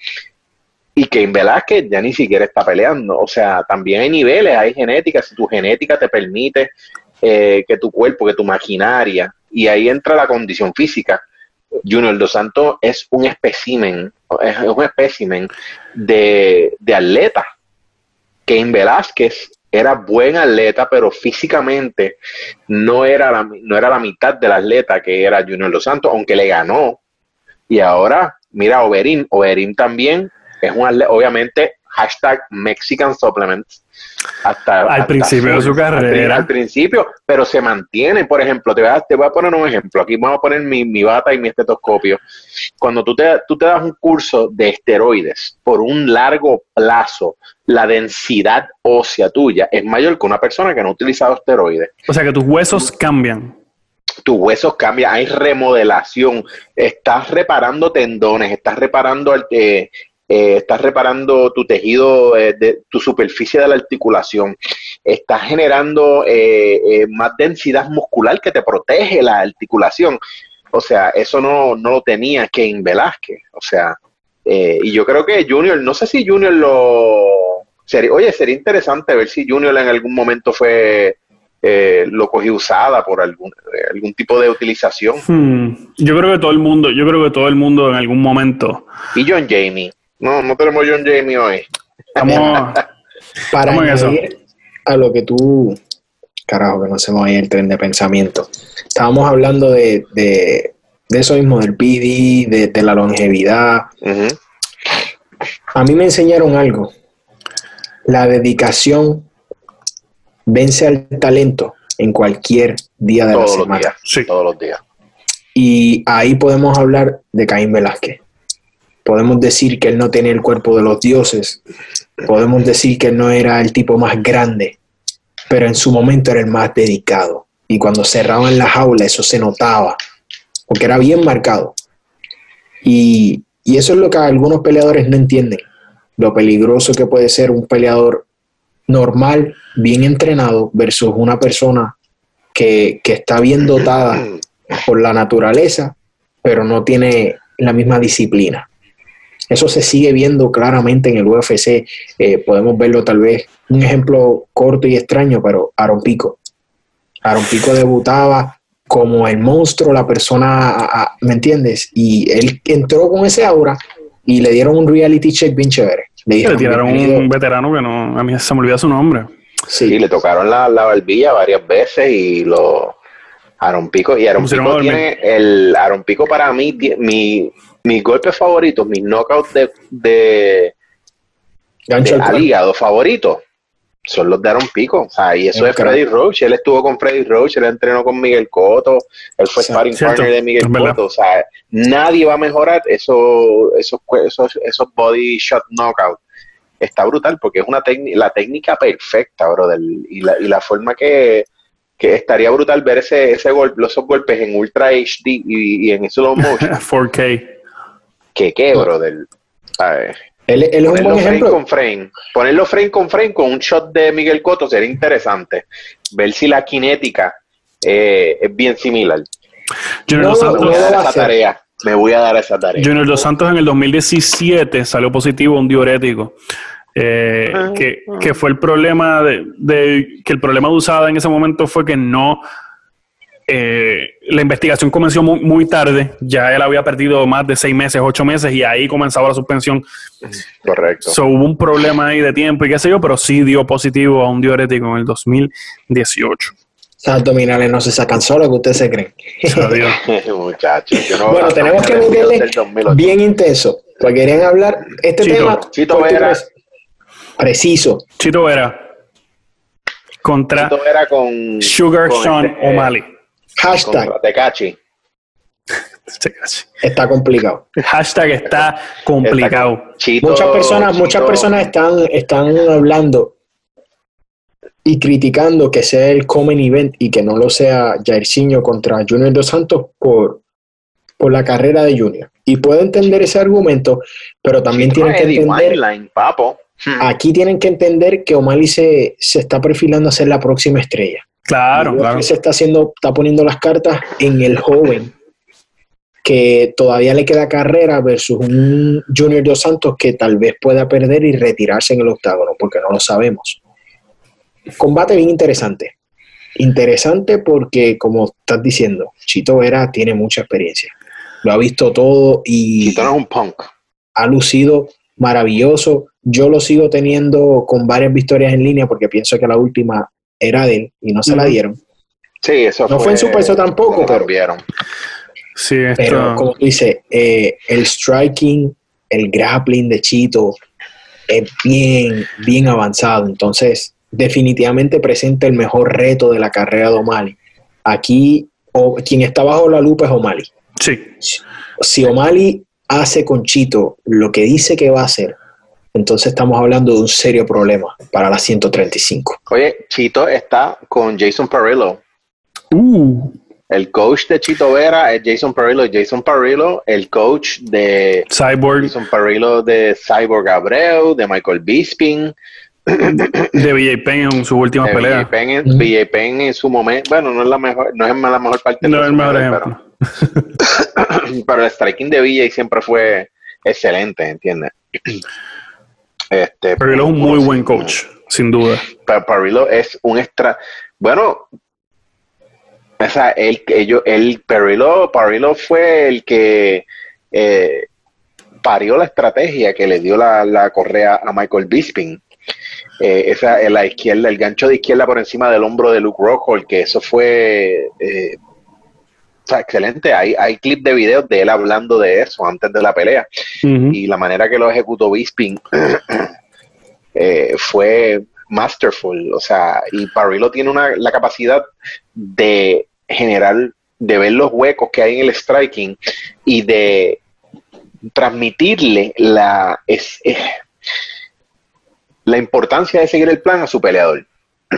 y que en Velázquez ya ni siquiera está peleando. O sea, también hay niveles, hay genética. Si tu genética te permite eh, que tu cuerpo, que tu maquinaria, y ahí entra la condición física. Junior Dos Santos es un espécimen, es un espécimen de, de atleta. Que en Velázquez era buen atleta, pero físicamente no era, la, no era la mitad del atleta que era Junior Dos Santos, aunque le ganó y ahora, mira, Overin, Overin también es un obviamente, hashtag Mexican Supplements. Hasta, al principio de su carrera. Al, principio, pero se mantiene. Por ejemplo, te voy, a, te voy a poner un ejemplo. Aquí vamos a poner mi, mi, bata y mi estetoscopio. Cuando tú te, tú te das un curso de esteroides por un largo plazo, la densidad ósea tuya es mayor que una persona que no ha utilizado esteroides. O sea que tus huesos cambian tus huesos cambian, hay remodelación, estás reparando tendones, estás reparando eh, eh, estás reparando tu tejido, eh, de, tu superficie de la articulación, estás generando más densidad muscular que te protege la articulación. O sea, eso no, no lo tenía Kane Velázquez. O sea, y yo creo que Junior, no sé si Junior lo... Sería, oye, sería interesante ver si Junior en algún momento fue eh, lo cogí usada por algún, eh, algún tipo de utilización. Hmm. Yo creo que todo el mundo, yo creo que todo el mundo en algún momento. Y John Jamie. No, no tenemos John Jamie hoy. Estamos [LAUGHS] para añadir a lo que tú, carajo, que no se me el tren de pensamiento. Estábamos hablando de, de, eso mismo, del PD, de, la longevidad. A mí me enseñaron algo. La dedicación vence al talento en cualquier día de la semana. sí. Todos los días. Y ahí podemos hablar de Caín Velázquez. Podemos decir que él no tenía el cuerpo de los dioses. Podemos decir que él no era el tipo más grande, pero en su momento era el más dedicado. Y cuando cerraban la jaula, eso se notaba, porque era bien marcado. Y, y eso es lo que algunos peleadores no entienden, lo peligroso que puede ser un peleador normal, bien entrenado, versus una persona que, está bien dotada por la naturaleza, pero no tiene la misma disciplina. Eso se sigue viendo claramente en el UFC. Eh, podemos verlo tal vez, un ejemplo corto y extraño, pero Aaron Pico. Aaron Pico debutaba como el monstruo, la persona, ¿me entiendes? Y él entró con ese aura y le dieron un reality check bien chévere. Le, tiraron un veterano que no, a mí se me olvidó su nombre. Sí, le tocaron la, la barbilla varias veces y lo. Aaron Pico. Y Aaron Pico tiene el. Aaron Pico para mí, mi, mis golpes favoritos, mis knockouts de. de, de al hígado favorito son los de Aaron Pico. O sea, y eso es, Freddy Roach. Él estuvo con Freddy Roach, él entrenó con Miguel Cotto, él fue sparring partner de Miguel Cotto. O sea, nadie va a mejorar esos, esos, esos, esos body shot knockout. Está brutal porque es una la técnica perfecta, brother. Y la, y la forma que, que estaría brutal ver ese, ese golpe, esos golpes en Ultra HD y, en slow motion. [LAUGHS] 4K. Que qué, brother. ver él, es un buen frame con frame. Ponerlo frame con frame con un shot de Miguel Cotto sería interesante. Ver si la cinética eh, es bien similar. Junior Dos Santos, me, esa tarea. me voy a dar esa tarea. Junior Dos Santos en el 2017 salió positivo un diurético. Eh, ah, que, ah. que, fue el problema de, de, que el problema de usada en ese momento fue que no eh, la investigación comenzó muy, tarde, ya él había perdido más de seis meses, ocho meses y ahí comenzaba la suspensión. Correcto. hubo un problema ahí de tiempo y qué sé yo, pero sí dio positivo a un diurético en el 2018. Esas abdominales no se sacan solo, que ustedes se creen. [LAUGHS] Muchachos, bueno, tenemos que meterle bien intenso. Porque querían hablar este tema. Chito Vera. Preciso. Chito Vera. Contra Chito Vera con, Sugar Sean este, O'Malley. Hashtag. Tecachi. Está complicado. Hashtag está complicado. muchas personas, muchas personas están, están hablando y criticando que sea el common event y que no lo sea Jairzinho contra Junior dos Santos por, por la carrera de Junior. Y puedo entender ese argumento, pero también tienen que entender. Hmm. Aquí tienen que entender que O'Malley se, se está perfilando a ser la próxima estrella. Claro, claro. se está haciendo, está poniendo las cartas en el joven que todavía le queda carrera versus un Junior Dos Santos que tal vez pueda perder y retirarse en el octágono, porque no lo sabemos. Combate bien interesante. Interesante porque, como estás diciendo, Chito Vera tiene mucha experiencia. Lo ha visto todo y Chito es un punk. ha lucido maravilloso. Yo lo sigo teniendo con varias victorias en línea porque pienso que la última era de él y no se la dieron. Sí, eso No fue, en su peso tampoco, pero. Vieron. Sí, Pero, como tú dices, eh, el striking, el grappling de Chito es bien, bien avanzado. Entonces, definitivamente presenta el mejor reto de la carrera de O'Malley. Aquí, o, quien está bajo la lupa es O'Malley. Sí. Si O'Malley hace con Chito lo que dice que va a hacer, entonces estamos hablando de un serio problema para la 135. Oye, Chito está con Jason Parillo. Uh. El coach de Chito Vera es Jason Parillo. Jason Parillo, el coach de Cyborg. Jason Parillo de Cyborg Abreu, de Michael Bisping. De BJ Penn en su última pelea. BJ Penn, en su momento, bueno, no es la mejor, no es la mejor parte no es el mejor ejemplo. Pero, [COUGHS] pero, el striking de BJ siempre fue excelente, ¿entiendes? Este, es un muy buen coach, sin duda. Parillo es un extra. Bueno, o sea, él, ellos, el Parillo, Parillo fue el que eh, parió la estrategia que le dio la, correa a Michael Bisping. Eh, esa, la izquierda, el gancho de izquierda por encima del hombro de Luke Rockhold, que eso fue eh, o sea, excelente. Hay, hay clips de videos de él hablando de eso antes de la pelea. Y la manera que lo ejecutó Bisping [CLEARS THROAT] eh, fue masterful. O sea, y Parillo tiene una, la capacidad de generar, de ver los huecos que hay en el striking y de transmitirle la, es, la importancia de seguir el plan a su peleador.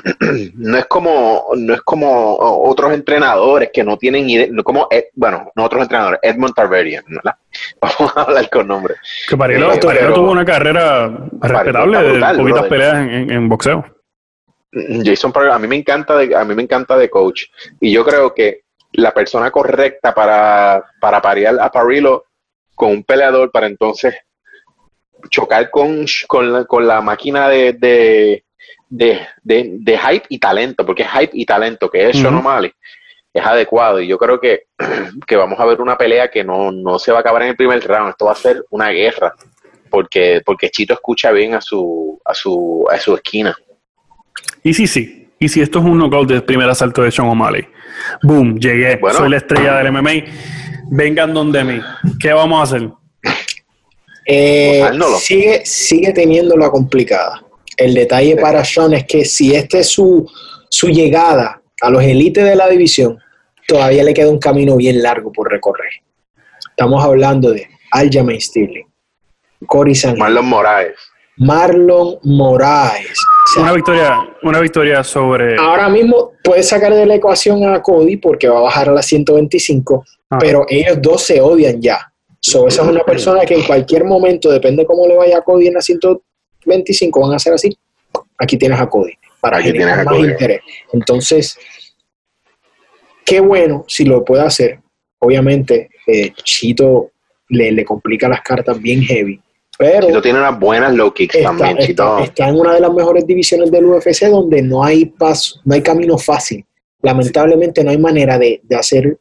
[CLEARS THROAT] no es como no es como otros entrenadores que no tienen idea, como bueno, no otros entrenadores, Edmond Tarverian, [LAUGHS] Vamos a hablar con nombre. Que eh, tuvo una carrera respetable de poquitas peleas en, boxeo. Jason Parillo, a mí me encanta de, a mí me encanta de coach y yo creo que la persona correcta para para parear a Parillo con un peleador para entonces chocar con, con, la, máquina de de, de, hype y talento, porque es hype y talento, que es Sean O'Malley, es adecuado. Y yo creo que, [CLEARS THROAT] que, vamos a ver una pelea que no, no se va a acabar en el primer round, esto va a ser una guerra, porque, porque Chito escucha bien a su, a su, a su esquina. Y sí, sí. Y si esto es un knockout del primer asalto de Sean O'Malley, boom, llegué, soy la estrella del MMA, vengan donde mí. ¿Qué vamos a hacer? Eh, sigue, sigue teniendo la complicada El detalle para Sean es que si esta es su, su llegada a los élites de la división, todavía le queda un camino bien largo por recorrer. Estamos hablando de Aljamain Sterling, Cory San Marlon Moraes. Marlon Moraes. una victoria, una victoria sobre. Ahora mismo puedes sacar de la ecuación a Cody porque va a bajar a las 125, ah. pero ellos dos se odian ya. So, esa es una persona que en cualquier momento, depende cómo le vaya a Cody en la 125, van a ser así. Aquí tienes a Cody para que tenga más interés. Entonces, qué bueno si lo puede hacer. Obviamente, eh, Chito le, le complica las cartas bien heavy pero Chito tiene unas buenas low kicks también, Chito. Está, en una de las mejores divisiones del UFC donde no hay paso, no hay camino fácil. Lamentablemente no hay manera de, hacer,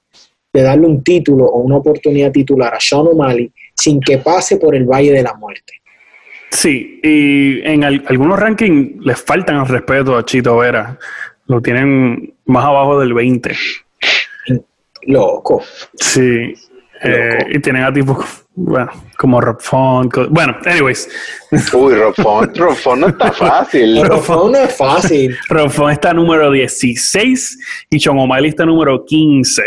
de darle un título o una oportunidad titular a Sean O'Malley sin que pase por el Valle de la Muerte. Sí, y en algunos rankings les faltan el respeto a Chito Vera. Lo tienen más abajo del 20. Loco. Sí. Eh, y tienen a tipos bueno, como Rob Font. Bueno, anyways. Uy, Rob Font, Rob Font no está fácil. [LAUGHS] Rob Font no es fácil. Rob Font está número 16 y Sean O'Malley está número 15.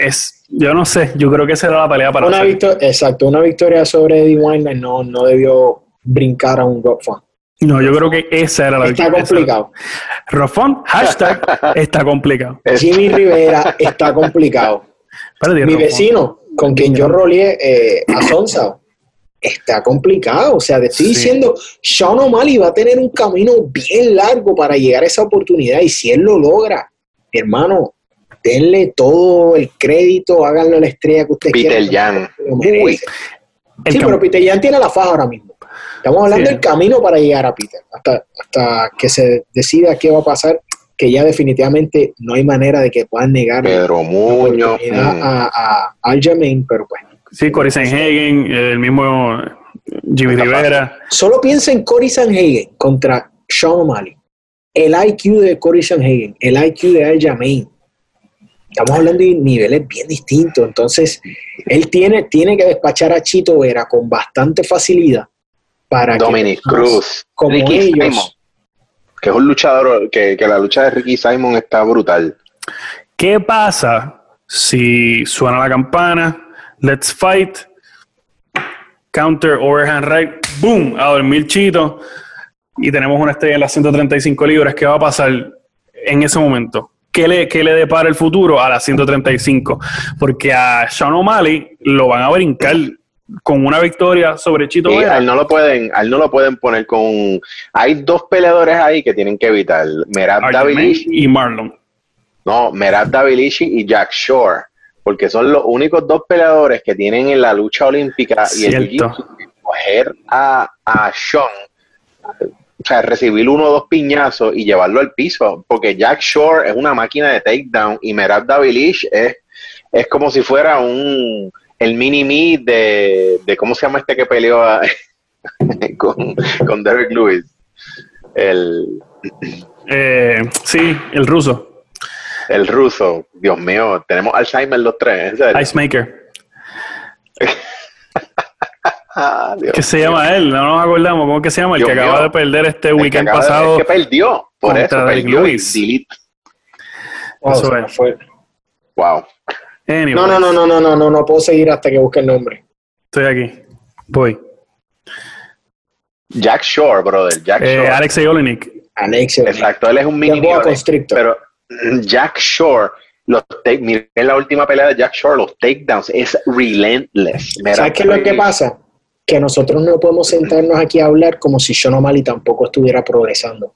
Es, yo no sé, yo creo que esa era la pelea para una victoria, Exacto, una victoria sobre Eddie Weinstein no, no debió brincar a un Rob Font. No, yo creo que esa era la Está complicado. Rob Font, hashtag, [LAUGHS] está complicado. Jimmy Rivera está complicado. Mi vecino, con quien yo roleé eh, a Sonsa, está complicado. O sea, te estoy diciendo, Sean O'Malley va a tener un camino bien largo para llegar a esa oportunidad. Y si él lo logra, hermano, denle todo el crédito, háganlo la estrella que usted quiera. Peter Jan. Sí, pero Peter Jan tiene la faja ahora mismo. Estamos hablando del camino para llegar a Peter, hasta, hasta que se decida qué va a pasar que ya definitivamente no hay manera de que puedan negar Pedro Muñoz mm. a, a, Aljamain, pero bueno. Sí, Cory Sanhagen, el mismo Jimmy Rivera. Solo piensa en Cory Sanhagen contra Sean O'Malley. El IQ de Cory Sanhagen, el IQ de Aljamain. Estamos hablando de niveles bien distintos. Entonces, él tiene, tiene que despachar a Chito Vera con bastante facilidad para Dominic Cruz, como ellos, que es un luchador, que, la lucha de Ricky Simon está brutal. ¿Qué pasa si suena la campana, let's fight, counter, overhand right, boom, a dormir chito, y tenemos una estrella en las 135 libras, ¿qué va a pasar en ese momento? ¿Qué le, ¿Qué le depara el futuro a las 135? Porque a Sean O'Malley lo van a brincar con una victoria sobre Chito y no lo pueden, al no lo pueden poner con. Hay dos peleadores ahí que tienen que evitar: Merab Davilishi y Marlon. No, Merab Davilishi y Jack Shore, porque son los únicos dos peleadores que tienen en la lucha olímpica y el coger a, a Sean, o sea, recibir uno o dos piñazos y llevarlo al piso, porque Jack Shore es una máquina de takedown y Merab Davilishi es, es como si fuera un el mini-me de, de, ¿cómo se llama este que peleó [LAUGHS] con, con Derek Lewis? El... Eh, sí, el ruso. El ruso, Dios mío, tenemos Alzheimer los tres, Icemaker. Ah, ¿Qué se llama él? No nos acordamos. ¿Cómo que se llama? El que acaba de perder este weekend pasado. que perdió, por eso perdió. Lewis. eso fue. Wow. No, no, no, no, no, no, no, no puedo seguir hasta que busque el nombre. Estoy aquí. Voy. Jack Shore, brother. Jack eh, Shore. Alex Olenek. Alex Exacto, él es un mini Pero Jack Shore, los take, en la última pelea de Jack Shore, los takedowns es relentless. ¿Sabes qué es lo que pasa? Que nosotros no podemos sentarnos aquí a hablar como si Sean O'Malley tampoco estuviera progresando.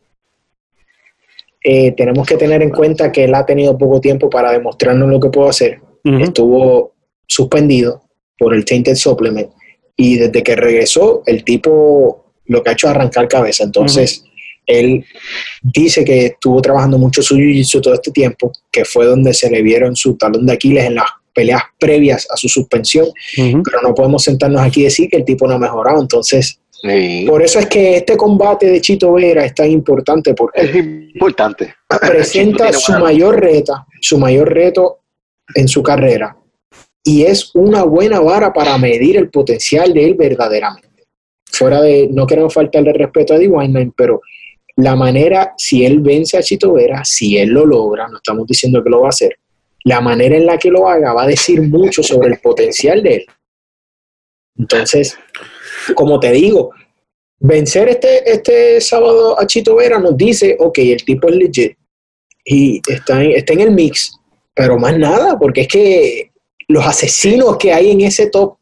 Eh, tenemos que tener en cuenta que él ha tenido poco tiempo para demostrarnos lo que puede hacer estuvo suspendido por el Tainted Supplement y desde que regresó el tipo lo que ha hecho es arrancar cabeza. Entonces, él dice que estuvo trabajando mucho su jiu todo este tiempo, que fue donde se le vieron su talón de Aquiles en las peleas previas a su suspensión, pero no podemos sentarnos aquí y decir que el tipo no ha mejorado. Entonces, por eso es que este combate de Chito Vera es tan importante porque es importante. [LAUGHS] presenta su mayor reta, su mayor reto en su carrera y es una buena vara para medir el potencial de él verdaderamente. fuera de, no queremos faltarle respeto a Eddie Weinman, pero la manera, si él vence a Chito Vera, si él lo logra, no estamos diciendo que lo va a hacer, la manera en la que lo haga va a decir mucho sobre el potencial de él. Entonces, como te digo, vencer este, este sábado a Chito Vera nos dice, ok, el tipo es legit y está en, está en el mix, pero más nada, porque es que los asesinos que hay en ese top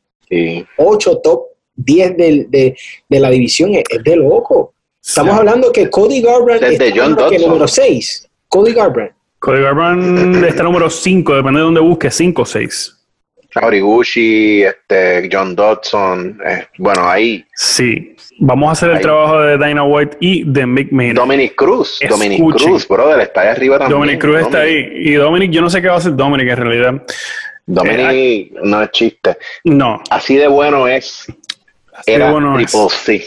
8, top 10 de, la división es, de loco. Estamos hablando que Cody Garbrandt es John número 6. Cody Garbrandt. Cody Garbrandt [LAUGHS] está número 5, depende de dónde busque, 5 o 6. Origuchi, este, John Dodson, eh, bueno, ahí. Sí, vamos a hacer el trabajo de Dana White y de Mick Maynard. Dominic Cruz, Dominic Cruz, brother, está ahí arriba también. Dominic Cruz está ahí. Y Dominic, yo no sé qué va a hacer Dominic en realidad. Dominic eh, no es chiste. No. Así de bueno es. era Triple C.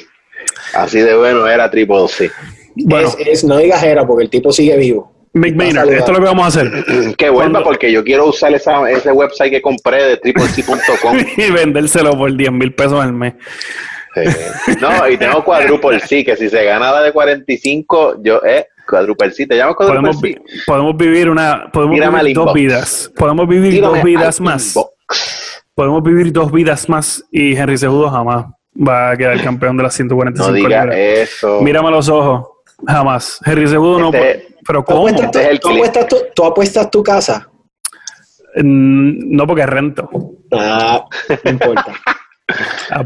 Así de bueno era Triple C. Bueno. Es, no digas era porque el tipo sigue vivo. Mick Maynard, esto es lo que vamos a hacer. [CLEARS THROAT] Que vuelva porque yo quiero usar esa, ese website que compré de triplec.com [LAUGHS] y vendérselo por 10 mil pesos al mes. No, y tengo cuadruple sí, que si se gana la de 45, yo, eh, cuadruple sí, te llamo cuadruple podemos, vivir una, podemos vivir dos vidas. Podemos vivir dos vidas más. Podemos vivir dos vidas más y Henry Cejudo jamás va a quedar campeón de las 145 no diga eso. Mírame a los ojos. Jamás. Henry Cejudo no este Pero ¿cómo? ¿Tú, apuestas tu, ¿Tú apuestas tu casa? Mm, no, porque rento. Ah, no importa. [LAUGHS]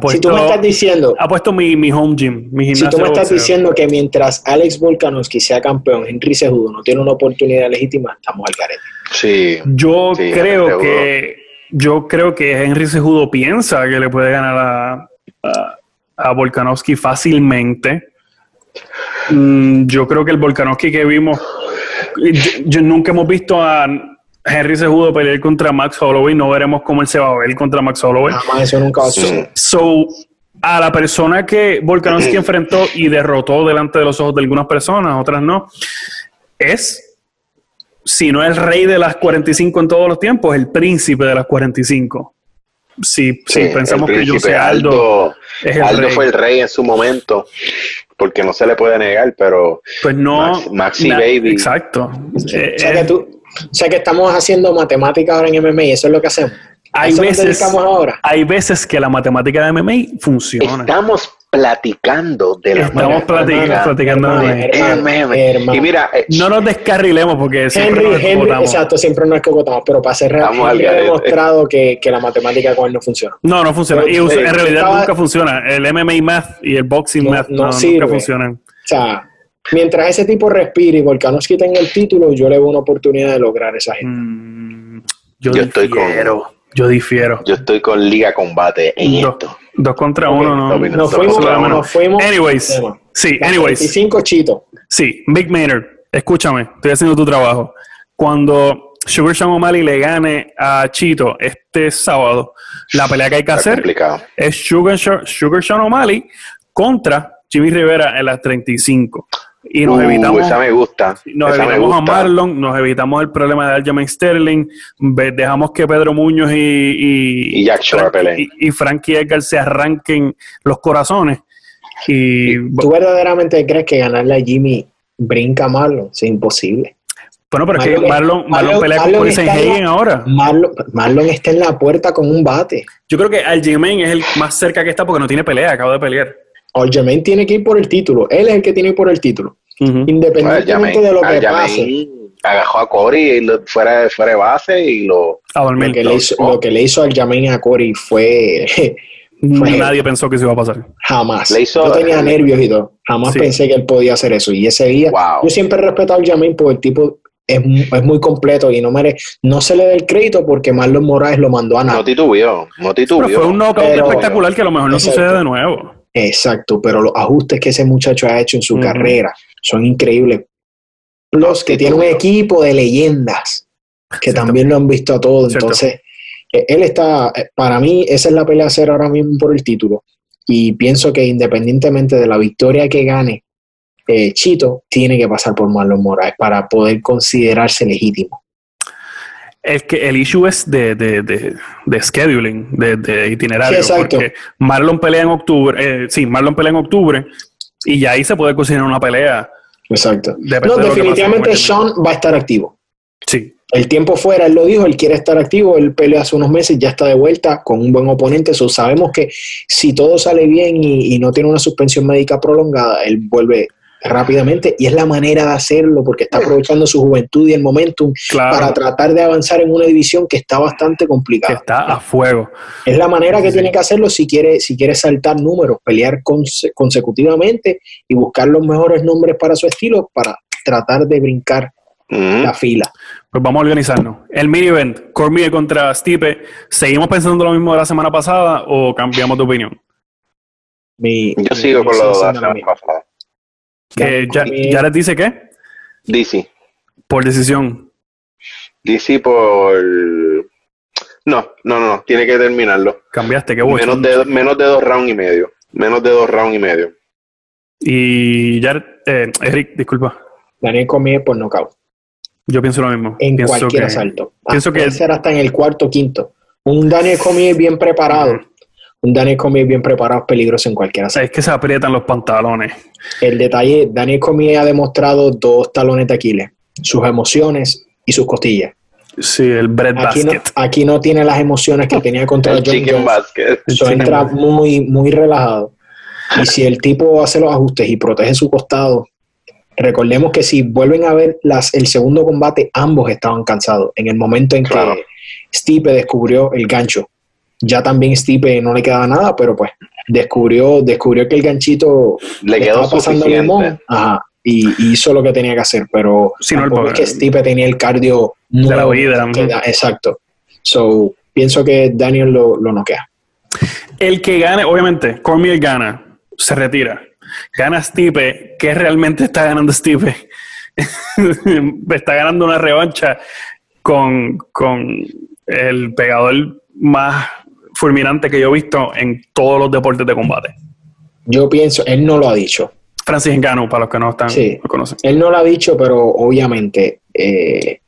si tú me estás diciendo. Ha puesto mi, mi home gym, mi Si tú me estás diciendo que mientras Alex Volkanovski sea campeón, Henry Cejudo no tiene una oportunidad legítima, estamos al carete. Sí. Yo creo que. Yo creo que Henry Cejudo piensa que le puede ganar a, a, Volkanovski fácilmente. Mm, yo creo que el Volkanovski que vimos. yo nunca hemos visto a Henry se pudo pelear contra Max Holloway, no veremos cómo él se va a ver contra Max Holloway. eso nunca va a So, a la persona que Volkanovski enfrentó y derrotó delante de los ojos de algunas personas, otras no, es, si no el rey de las 45 en todos los tiempos, el príncipe de las 45. Si, si pensamos que yo sea Aldo, Aldo fue el rey en su momento, porque no se le puede negar, pero pues no, Maxi Baby. Exacto. o sea que tú, o sea que estamos haciendo matemática ahora en MMA y eso es lo que hacemos. Hay veces, ahora? hay veces que la matemática de MMA funciona. Estamos platicando de la Estamos platicando, de MMA. Y mira, eh, no nos descarrilemos porque siempre Henry, nos exacto, siempre nos escogotamos, pero para ser real, Henry ha demostrado que, que, la matemática con él no funciona. No, no funciona. y en realidad nunca funciona. El MMA math y el boxing math no, nunca funcionan. O sea, mientras ese tipo respire y Volkanovski tenga el título, yo le veo una oportunidad de lograr esa gente. Mm, yo, estoy con, yo difiero. Yo estoy con Liga Combate en esto. Dos contra uno, no. Nos fuimos, nos fuimos. Anyways, sí, anyways. Y cinco chitos. Sí, Big Maynard, escúchame, estoy haciendo tu trabajo. Cuando Sugar Sean O'Malley le gane a Chito este sábado, la pelea que hay que hacer es Sugar, Sugar Sean O'Malley contra Jimmy Rivera en las 35 y nos uh, evitamos esa me gusta nos evitamos a Marlon nos evitamos el problema de Aljamain Sterling dejamos que Pedro Muñoz y y, Jack Shore y, Frankie Edgar se arranquen los corazones y ¿tú verdaderamente crees que ganarle a Jimmy brinca a Marlon? es imposible bueno, pero es que Marlon, Marlon, pelea con Poison Hagen ahora. Marlon, Marlon, está en la puerta con un bate. Yo creo que Aljamain es el más cerca que está porque no tiene pelea, acaba de pelear. Aljamain tiene que ir por el título. Él es el que tiene que ir por el título. Independientemente de lo que pase. Agajó a Corey fuera, fuera de base y lo. lo, que le hizo, lo que le hizo a Corey [LAUGHS] fue. Nadie pensó que se iba a pasar. Jamás. yo tenía nervios y todo. Jamás pensé que él podía hacer eso. Y ese día, yo siempre he respetado a Jamain porque el tipo es, es, muy completo y no mere, no se le da el crédito porque Marlon Moraes lo mandó a nada. No titubió, no titubió. Pero fue un knockout espectacular que a lo mejor no sucede de nuevo. Exacto, pero los ajustes que ese muchacho ha hecho en su carrera son increíbles. Los que tiene un equipo de leyendas que también lo han visto a todos. Entonces, eh, él está, eh, para mí, esa es la pelea a hacer ahora mismo por el título. Y pienso que independientemente de la victoria que gane eh, Chito, tiene que pasar por Marlon Moraes para poder considerarse legítimo. Es que el issue es de, de, de, de scheduling, de, de itinerario. Sí, exacto. Porque Marlon pelea en octubre, eh, sí, Marlon pelea en octubre y ya ahí se puede cocinar una pelea. Exacto. No, definitivamente Sean va a estar activo. Sí, El tiempo fuera, él lo dijo, él quiere estar activo, él peleó hace unos meses, ya está de vuelta con un buen oponente, so, sabemos que si todo sale bien y, y no tiene una suspensión médica prolongada, él vuelve rápidamente y es la manera de hacerlo porque está aprovechando su juventud y el momentum claro. para tratar de avanzar en una división que está bastante que complicada. está a fuego. Es la manera que Sí. tiene que hacerlo si quiere, si quiere saltar números, pelear conse- consecutivamente y buscar los mejores nombres para su estilo para tratar de brincar Mm. la fila. Pues vamos a organizarnos. El mini event, Cormier contra Stipe, ¿seguimos pensando lo mismo de la semana pasada o cambiamos de opinión? Mi- Yo mi- sigo mi con lo de la semana pasada. Que ya, ya les dice qué? DC. Por decisión. DC por. No, no, no, tiene que terminarlo. Cambiaste, qué bueno. Menos de, menos de dos rounds y medio. Menos de dos rounds y medio. Y ya, eh, Eric, disculpa. Daniel Cormier por nocaut. Yo pienso lo mismo. En pienso cualquier que, asalto. pienso Ah, que- puede ser hasta en el cuarto o quinto. Un Daniel Cormier bien preparado. Un Daniel Cormier bien preparado es peligroso en cualquier asalto. Es que se aprietan los pantalones. El detalle, Daniel Cormier ha demostrado dos talones de Aquiles. Sus emociones y sus costillas. Sí, el bread Aquí no, aquí no tiene las emociones que tenía contra [LAUGHS] El John chicken Jones. basket. So, entra basket. muy, muy relajado. Y si el tipo hace los ajustes y protege su costado, recordemos que si vuelven a ver las, el segundo combate, ambos estaban cansados. En el momento en Claro. que Stipe descubrió el gancho. Ya también Stipe no le quedaba nada, pero pues descubrió, descubrió que el ganchito Le quedó estaba pasando el limón. Ajá, y, y hizo lo que tenía que hacer, pero no, el es que Stipe tenía el cardio De la vida. exacto. So, pienso que Daniel lo, lo noquea. El que gane, obviamente, Cormier gana, se retira. Gana Stipe, que realmente está ganando Stipe. [LAUGHS] está ganando una revancha con, con el pegador más fulminante que yo he visto en todos los deportes de combate. Yo pienso, él no lo ha dicho. Francis Ngannou, para los que no están, Sí. no conocen. Él no lo ha dicho, pero obviamente eh,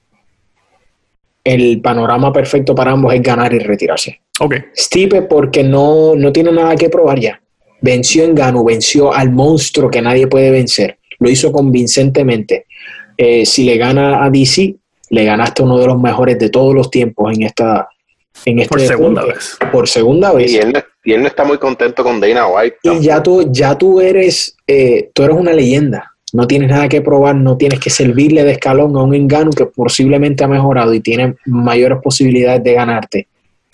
el panorama perfecto para ambos es ganar y retirarse. Ok, Stipe porque no, no tiene nada que probar ya. Venció en Ganu, venció al monstruo que nadie puede vencer. Lo hizo convincentemente. Eh, si le gana a DC, le ganaste a uno de los mejores de todos los tiempos en esta en este por segunda deporte. vez. Por segunda vez. Y él, no- y él no está muy contento con Dana White. Y ya tú, ya tú eres, eh, tú eres una leyenda. No tienes nada que probar, no tienes que servirle de escalón a un engano que posiblemente ha mejorado y tiene mayores posibilidades de ganarte.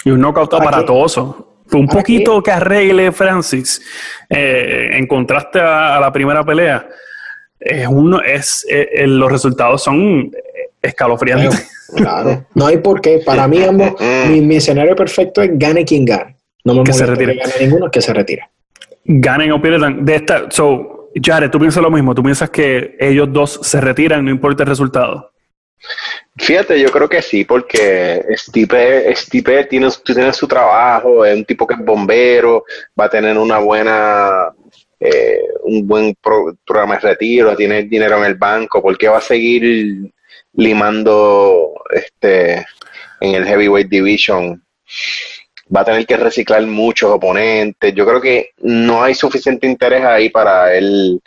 Y un knockout aparatoso. Un poquito que arregle Francis eh, en contraste a, a la primera pelea. Es uno, es, eh, los resultados son escalofriantes. Claro. No hay por qué. Para mí, ambos, mi, mi escenario perfecto es gane quien gane. No me Que se retire. que gane ninguno, que se retire. Ganen o pierdan. De esta, so, Jared, tú piensas lo mismo. Tú piensas que ellos dos se retiran, no importa el resultado. Fíjate, yo creo que sí, porque Stipe, Stipe tiene, tiene su trabajo, es un tipo que es bombero, va a tener una buena, eh, un buen pro- programa de retiro, tiene dinero en el banco, ¿por qué va a seguir limando este en el heavyweight division? Va a tener que reciclar muchos oponentes. Yo creo que no hay suficiente interés ahí para él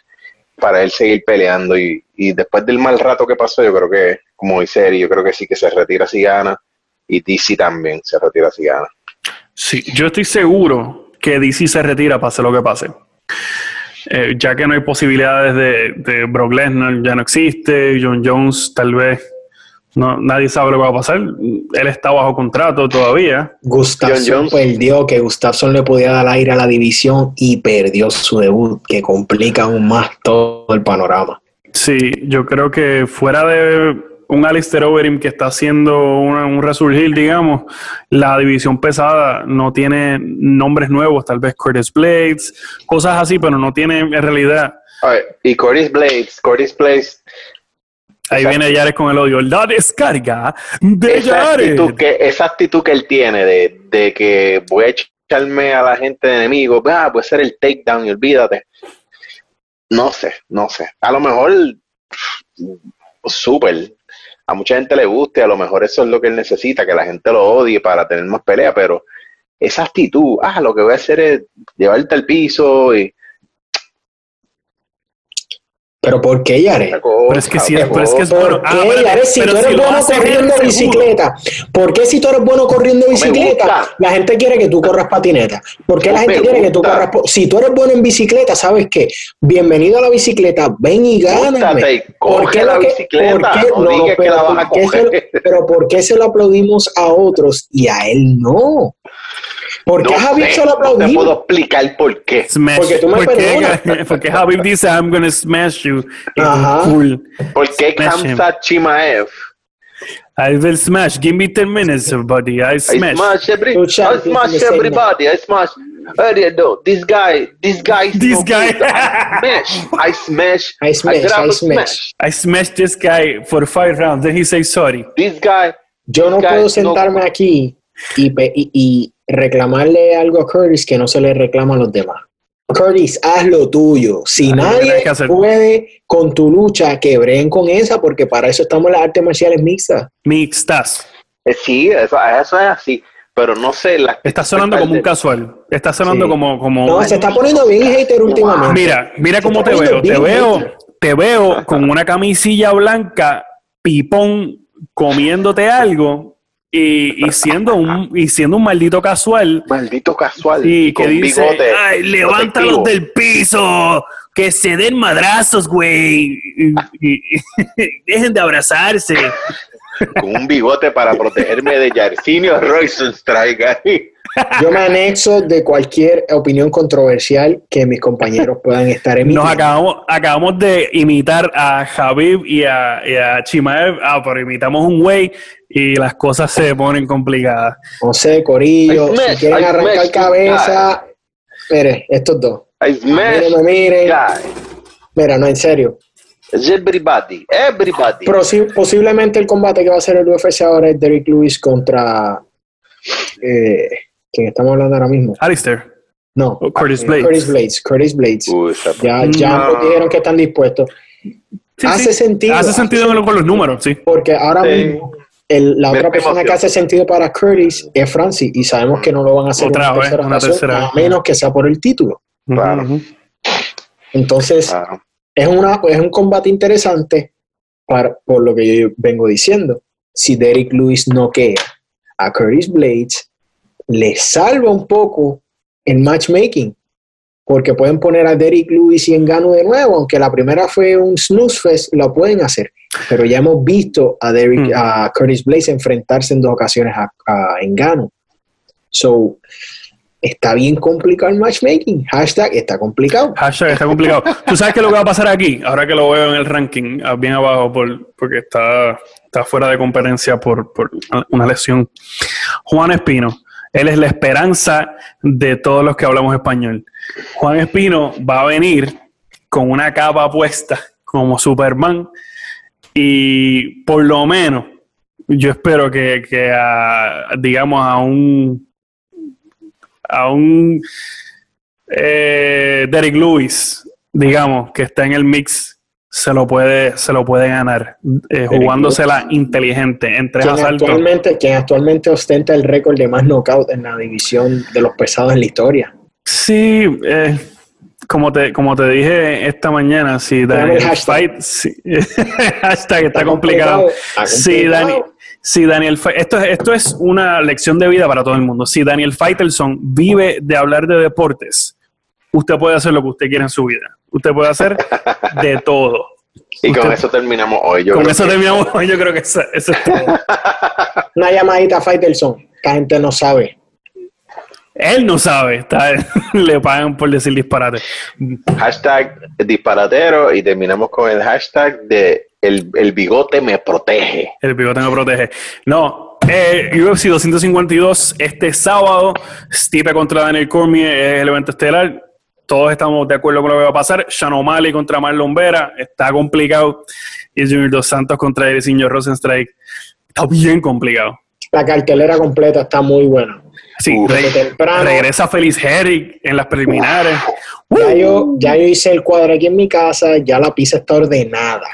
para él seguir peleando y, y después del mal rato que pasó, yo creo que, como dice yo creo que sí que se retira si gana y DC también se retira si gana. Sí, yo estoy seguro que DC se retira pase lo que pase. Eh, ya que no hay posibilidades de, de Brock Lesnar, ya no existe, John Jones tal vez, no, nadie sabe lo que va a pasar. Él está bajo contrato todavía. Gustafsson perdió, que Gustafsson le podía dar aire a la división y perdió su debut, que complica aún más todo el panorama. Sí, yo creo que fuera de un Alistair Overeem que está haciendo una- un resurgir, digamos, la división pesada no tiene nombres nuevos, tal vez Curtis Blades, cosas así, pero no tiene en realidad. Y Curtis Blades, Curtis Blades, Ahí viene Jared con el odio. La descarga de esa actitud, que, esa actitud que él tiene de, de que voy a echarme a la gente de enemigo, ah, puede ser el takedown y olvídate. No sé, no sé. A lo mejor, súper. A mucha gente le guste, a lo mejor eso es lo que él necesita, que la gente lo odie para tener más pelea, pero esa actitud, ah, lo que voy a hacer es llevarte al piso y pero ¿por qué, Yare? Pero es que si es, pero es que es bueno. ¿Por qué, Yare, si tú eres bueno corriendo bicicleta? ¿Por qué si tú eres bueno corriendo bicicleta, la gente quiere que tú corras patineta? ¿Por qué la gente quiere que tú corras? Si tú eres bueno en bicicleta, ¿sabes qué? Bienvenido a la bicicleta, ven y gáname. ¿Por qué la bicicleta? ¿por qué? No, no pero, que la vas a coger. pero ¿por qué se lo aplaudimos a otros y a él no? ¿Por qué no Habib se lo aplaudió? No te puedo explicar por qué. Smash. Porque tú me porque, porque Habib dice, I'm gonna smash you. Ajá. Cool. ¿Por qué Kamsat Chimaev? I will smash. Give me 10 minutes, buddy. I smash. I smash, every, I smash everybody. I smash. Earlier though, this guy, this guy, this guy. I smash, I smash, I smash, I, I smash. I smash this guy for five rounds. Then he says sorry. This guy. Yo no guy, puedo sentarme no. aquí y, y, y reclamarle algo a Curtis que no se le reclama a los demás. Curtis, haz lo tuyo. Si nadie puede con tu lucha, quebren con esa, porque para eso estamos en las artes marciales mixtas. Mixtas. Eh, sí, eso, eso, es así. Pero no sé. La, está sonando como un casual. Está sonando sí. como, como. No, se está poniendo bien hater últimamente. Mira, mira cómo te veo. Te veo, hater. te veo con una camisilla blanca, pipón, comiéndote algo y, y, siendo un, y siendo un maldito casual. Maldito casual. Y que dice, ay, levántalos del piso, que se den madrazos, güey. Y, [LAUGHS] dejen de abrazarse. Con un bigote para protegerme de Yarcinio Roysenstrike ahí. Yo me anexo de cualquier opinión controversial que mis compañeros puedan estar emitiendo. Nos acabamos, acabamos de imitar a Javib y a, y a Chimaev, ah, pero imitamos un güey y las cosas se ponen complicadas. José, Corillo, smash, si quieren I arrancar cabeza, mire, estos dos. Miren, miren. Mira, no, en serio. Everybody, everybody. Posi posiblemente el combate que va a hacer el UFC ahora es Derrick Lewis contra eh, quien estamos hablando ahora mismo. Alistair. No, oh, Curtis eh, Blades. Curtis Blades. Curtis Blades. Uy, ya ya No. nos dijeron que están dispuestos. Sí, hace sí. sentido. Hace sentido con los números, sí. Porque ahora Sí. mismo el- la Me- otra me persona que hace sentido para Curtis es Francis y sabemos que no lo van a hacer Otra una vez, tercera una razón, tercera. a menos que sea por el título. Claro. Entonces, Claro. es, una, es un combate interesante para, por lo que yo vengo diciendo. Si Derrick Lewis noquea a Curtis Blades, le salva un poco el matchmaking. Porque pueden poner a Derrick Lewis y Engano de nuevo, aunque la primera fue un snooze fest, lo pueden hacer. Pero ya hemos visto a, Derrick, Mm. a Curtis Blades enfrentarse en dos ocasiones a, a Engano. So, está bien complicado el matchmaking. Hashtag está complicado. Hashtag está complicado. ¿Tú sabes qué es lo que va a pasar aquí? Ahora que lo veo en el ranking, ah, bien abajo, por, porque está, está fuera de competencia por, por una lesión. Juan Espino. Él es la esperanza de todos los que hablamos español. Juan Espino va a venir con una capa puesta como Superman y por lo menos yo espero que, que digamos a un a un eh, Derek Lewis, digamos, que está en el mix, se lo puede, se lo puede ganar, eh, jugándosela inteligente, en tres quien asaltos. actualmente, quien actualmente ostenta el récord de más knockout en la división de los pesados en la historia. Sí, eh, como te, como te dije esta mañana, si Daniel el hashtag. Fight, [LAUGHS] hashtag está complicado. Está Sí, complicado. Dani, si Daniel, esto, es- esto es una lección de vida para todo el mundo. Si Daniel Faitelson vive de hablar de deportes, usted puede hacer lo que usted quiera en su vida. Usted puede hacer de [LAUGHS] todo. Y con eso terminamos hoy. Yo Con creo eso que- terminamos hoy. Yo creo que eso, eso es todo. [LAUGHS] Una llamadita a Faitelson. La gente no sabe. Él no sabe. está- [LAUGHS] le pagan por decir disparate. Hashtag disparatero y terminamos con el hashtag de el, el bigote me protege. El bigote me protege. No, eh, UFC 252 este sábado, Stipe contra Daniel Cormier es el evento estelar. Todos estamos de acuerdo con lo que va a pasar. Sean O'Malley contra Marlon Vera está complicado. Y Junior Dos Santos contra Ericinho Rosenstrike está bien complicado. La cartelera completa está muy buena. Sí, re- temprano. regresa Feliz Herrick en las preliminares. Ya yo, ya yo hice el cuadro aquí en mi casa, ya la pizza está ordenada.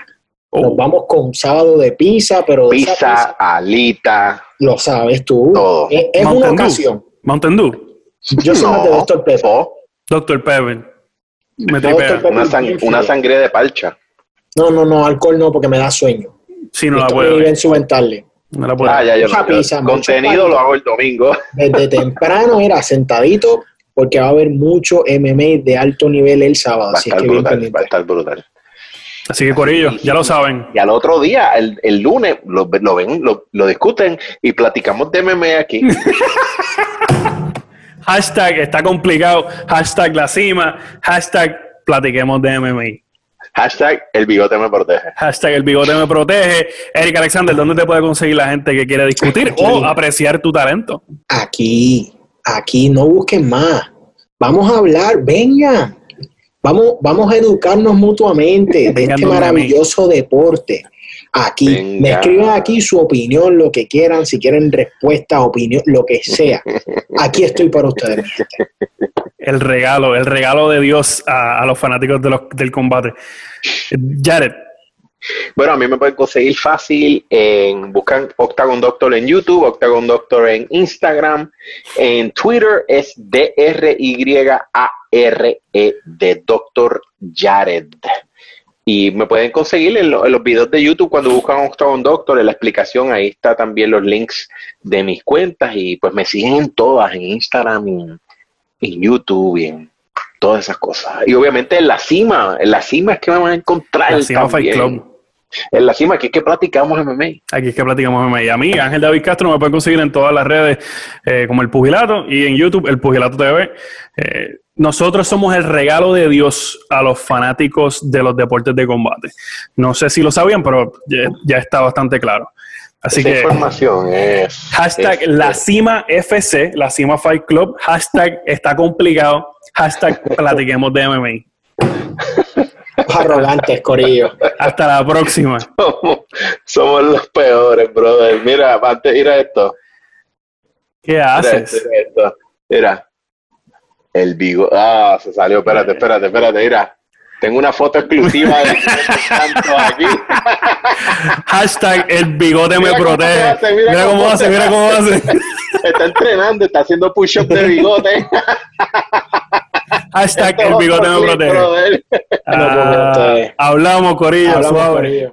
Nos oh. vamos con sábado de pizza, pero... Pizza, alita. Lo sabes tú. Todo. Es, una ocasión. Mountain Dew. Yo soy no. de Dr. Pepper. Dr. Pepper. Me una, una, sangre de palcha. No, no, no, alcohol no, porque me da sueño. Sí, no la puedo. bien subentarle. No la puedo. Ah, ya, yo pizza, contenido lo hago el domingo. [LAUGHS] Desde temprano era sentadito, porque va a haber mucho MMA de alto nivel el sábado. Va así que brutal, va a estar brutal. Así que Corillo, ya lo saben. Y al otro día, el, el lunes, lo, lo ven, lo, lo, discuten y platicamos de MMA aquí. [LAUGHS] hashtag está complicado, hashtag la cima, hashtag platiquemos de MMA. Hashtag el bigote me protege. Hashtag el bigote me protege. Eric Alexander, ¿dónde te puede conseguir la gente que quiere discutir o apreciar tu talento? Aquí, aquí, no busquen más. Vamos a hablar, venga. Vamos, vamos a educarnos mutuamente de este maravilloso deporte. Aquí, me escriben aquí su opinión, lo que quieran, si quieren respuesta, opinión, lo que sea. Aquí estoy para ustedes. [LAUGHS] El regalo, el regalo de Dios a, los fanáticos del combate. Jared. Bueno, a mí me pueden conseguir fácil en buscan Octagon Doctor en YouTube, Octagon Doctor en Instagram, en Twitter es D R Y A R E de Doctor Jared. Y me pueden conseguir en, los videos de YouTube cuando buscan Octagon Doctor, en la explicación, ahí está también los links de mis cuentas y pues me siguen en todas, en Instagram, en, en YouTube y en todas esas cosas. Y obviamente en la cima, en la cima es que me van a encontrar. La cima Fight Club. En la cima, aquí es que platicamos MMA. Aquí es que platicamos MMA. Y a mí, Ángel David Castro, me pueden conseguir en todas las redes eh, como El Pugilato y en YouTube, El Pugilato TV. Eh, nosotros somos el regalo de Dios a los fanáticos de los deportes de combate. No sé si lo sabían, pero ya, está bastante claro. Así que. información es. Hashtag la cima FC, la cima Fight Club. Hashtag está complicado. Hashtag platiquemos de MMA. Arrogantes, Corillo. Hasta la próxima. Somos, los peores, brother. Mira, antes, mira esto. ¿Qué haces? Mira, esto. mira. El bigo. Ah, se salió. Espérate, espérate, espérate. Mira. Tengo una foto exclusiva de tanto aquí. [LAUGHS] Hashtag el bigote me protege. mira, cómo hace, mira cómo hace. [LAUGHS] Está entrenando, está haciendo push-up de bigote. [LAUGHS] Hashtag el bigote me protege. Ah, hablamos, Corillo, suave.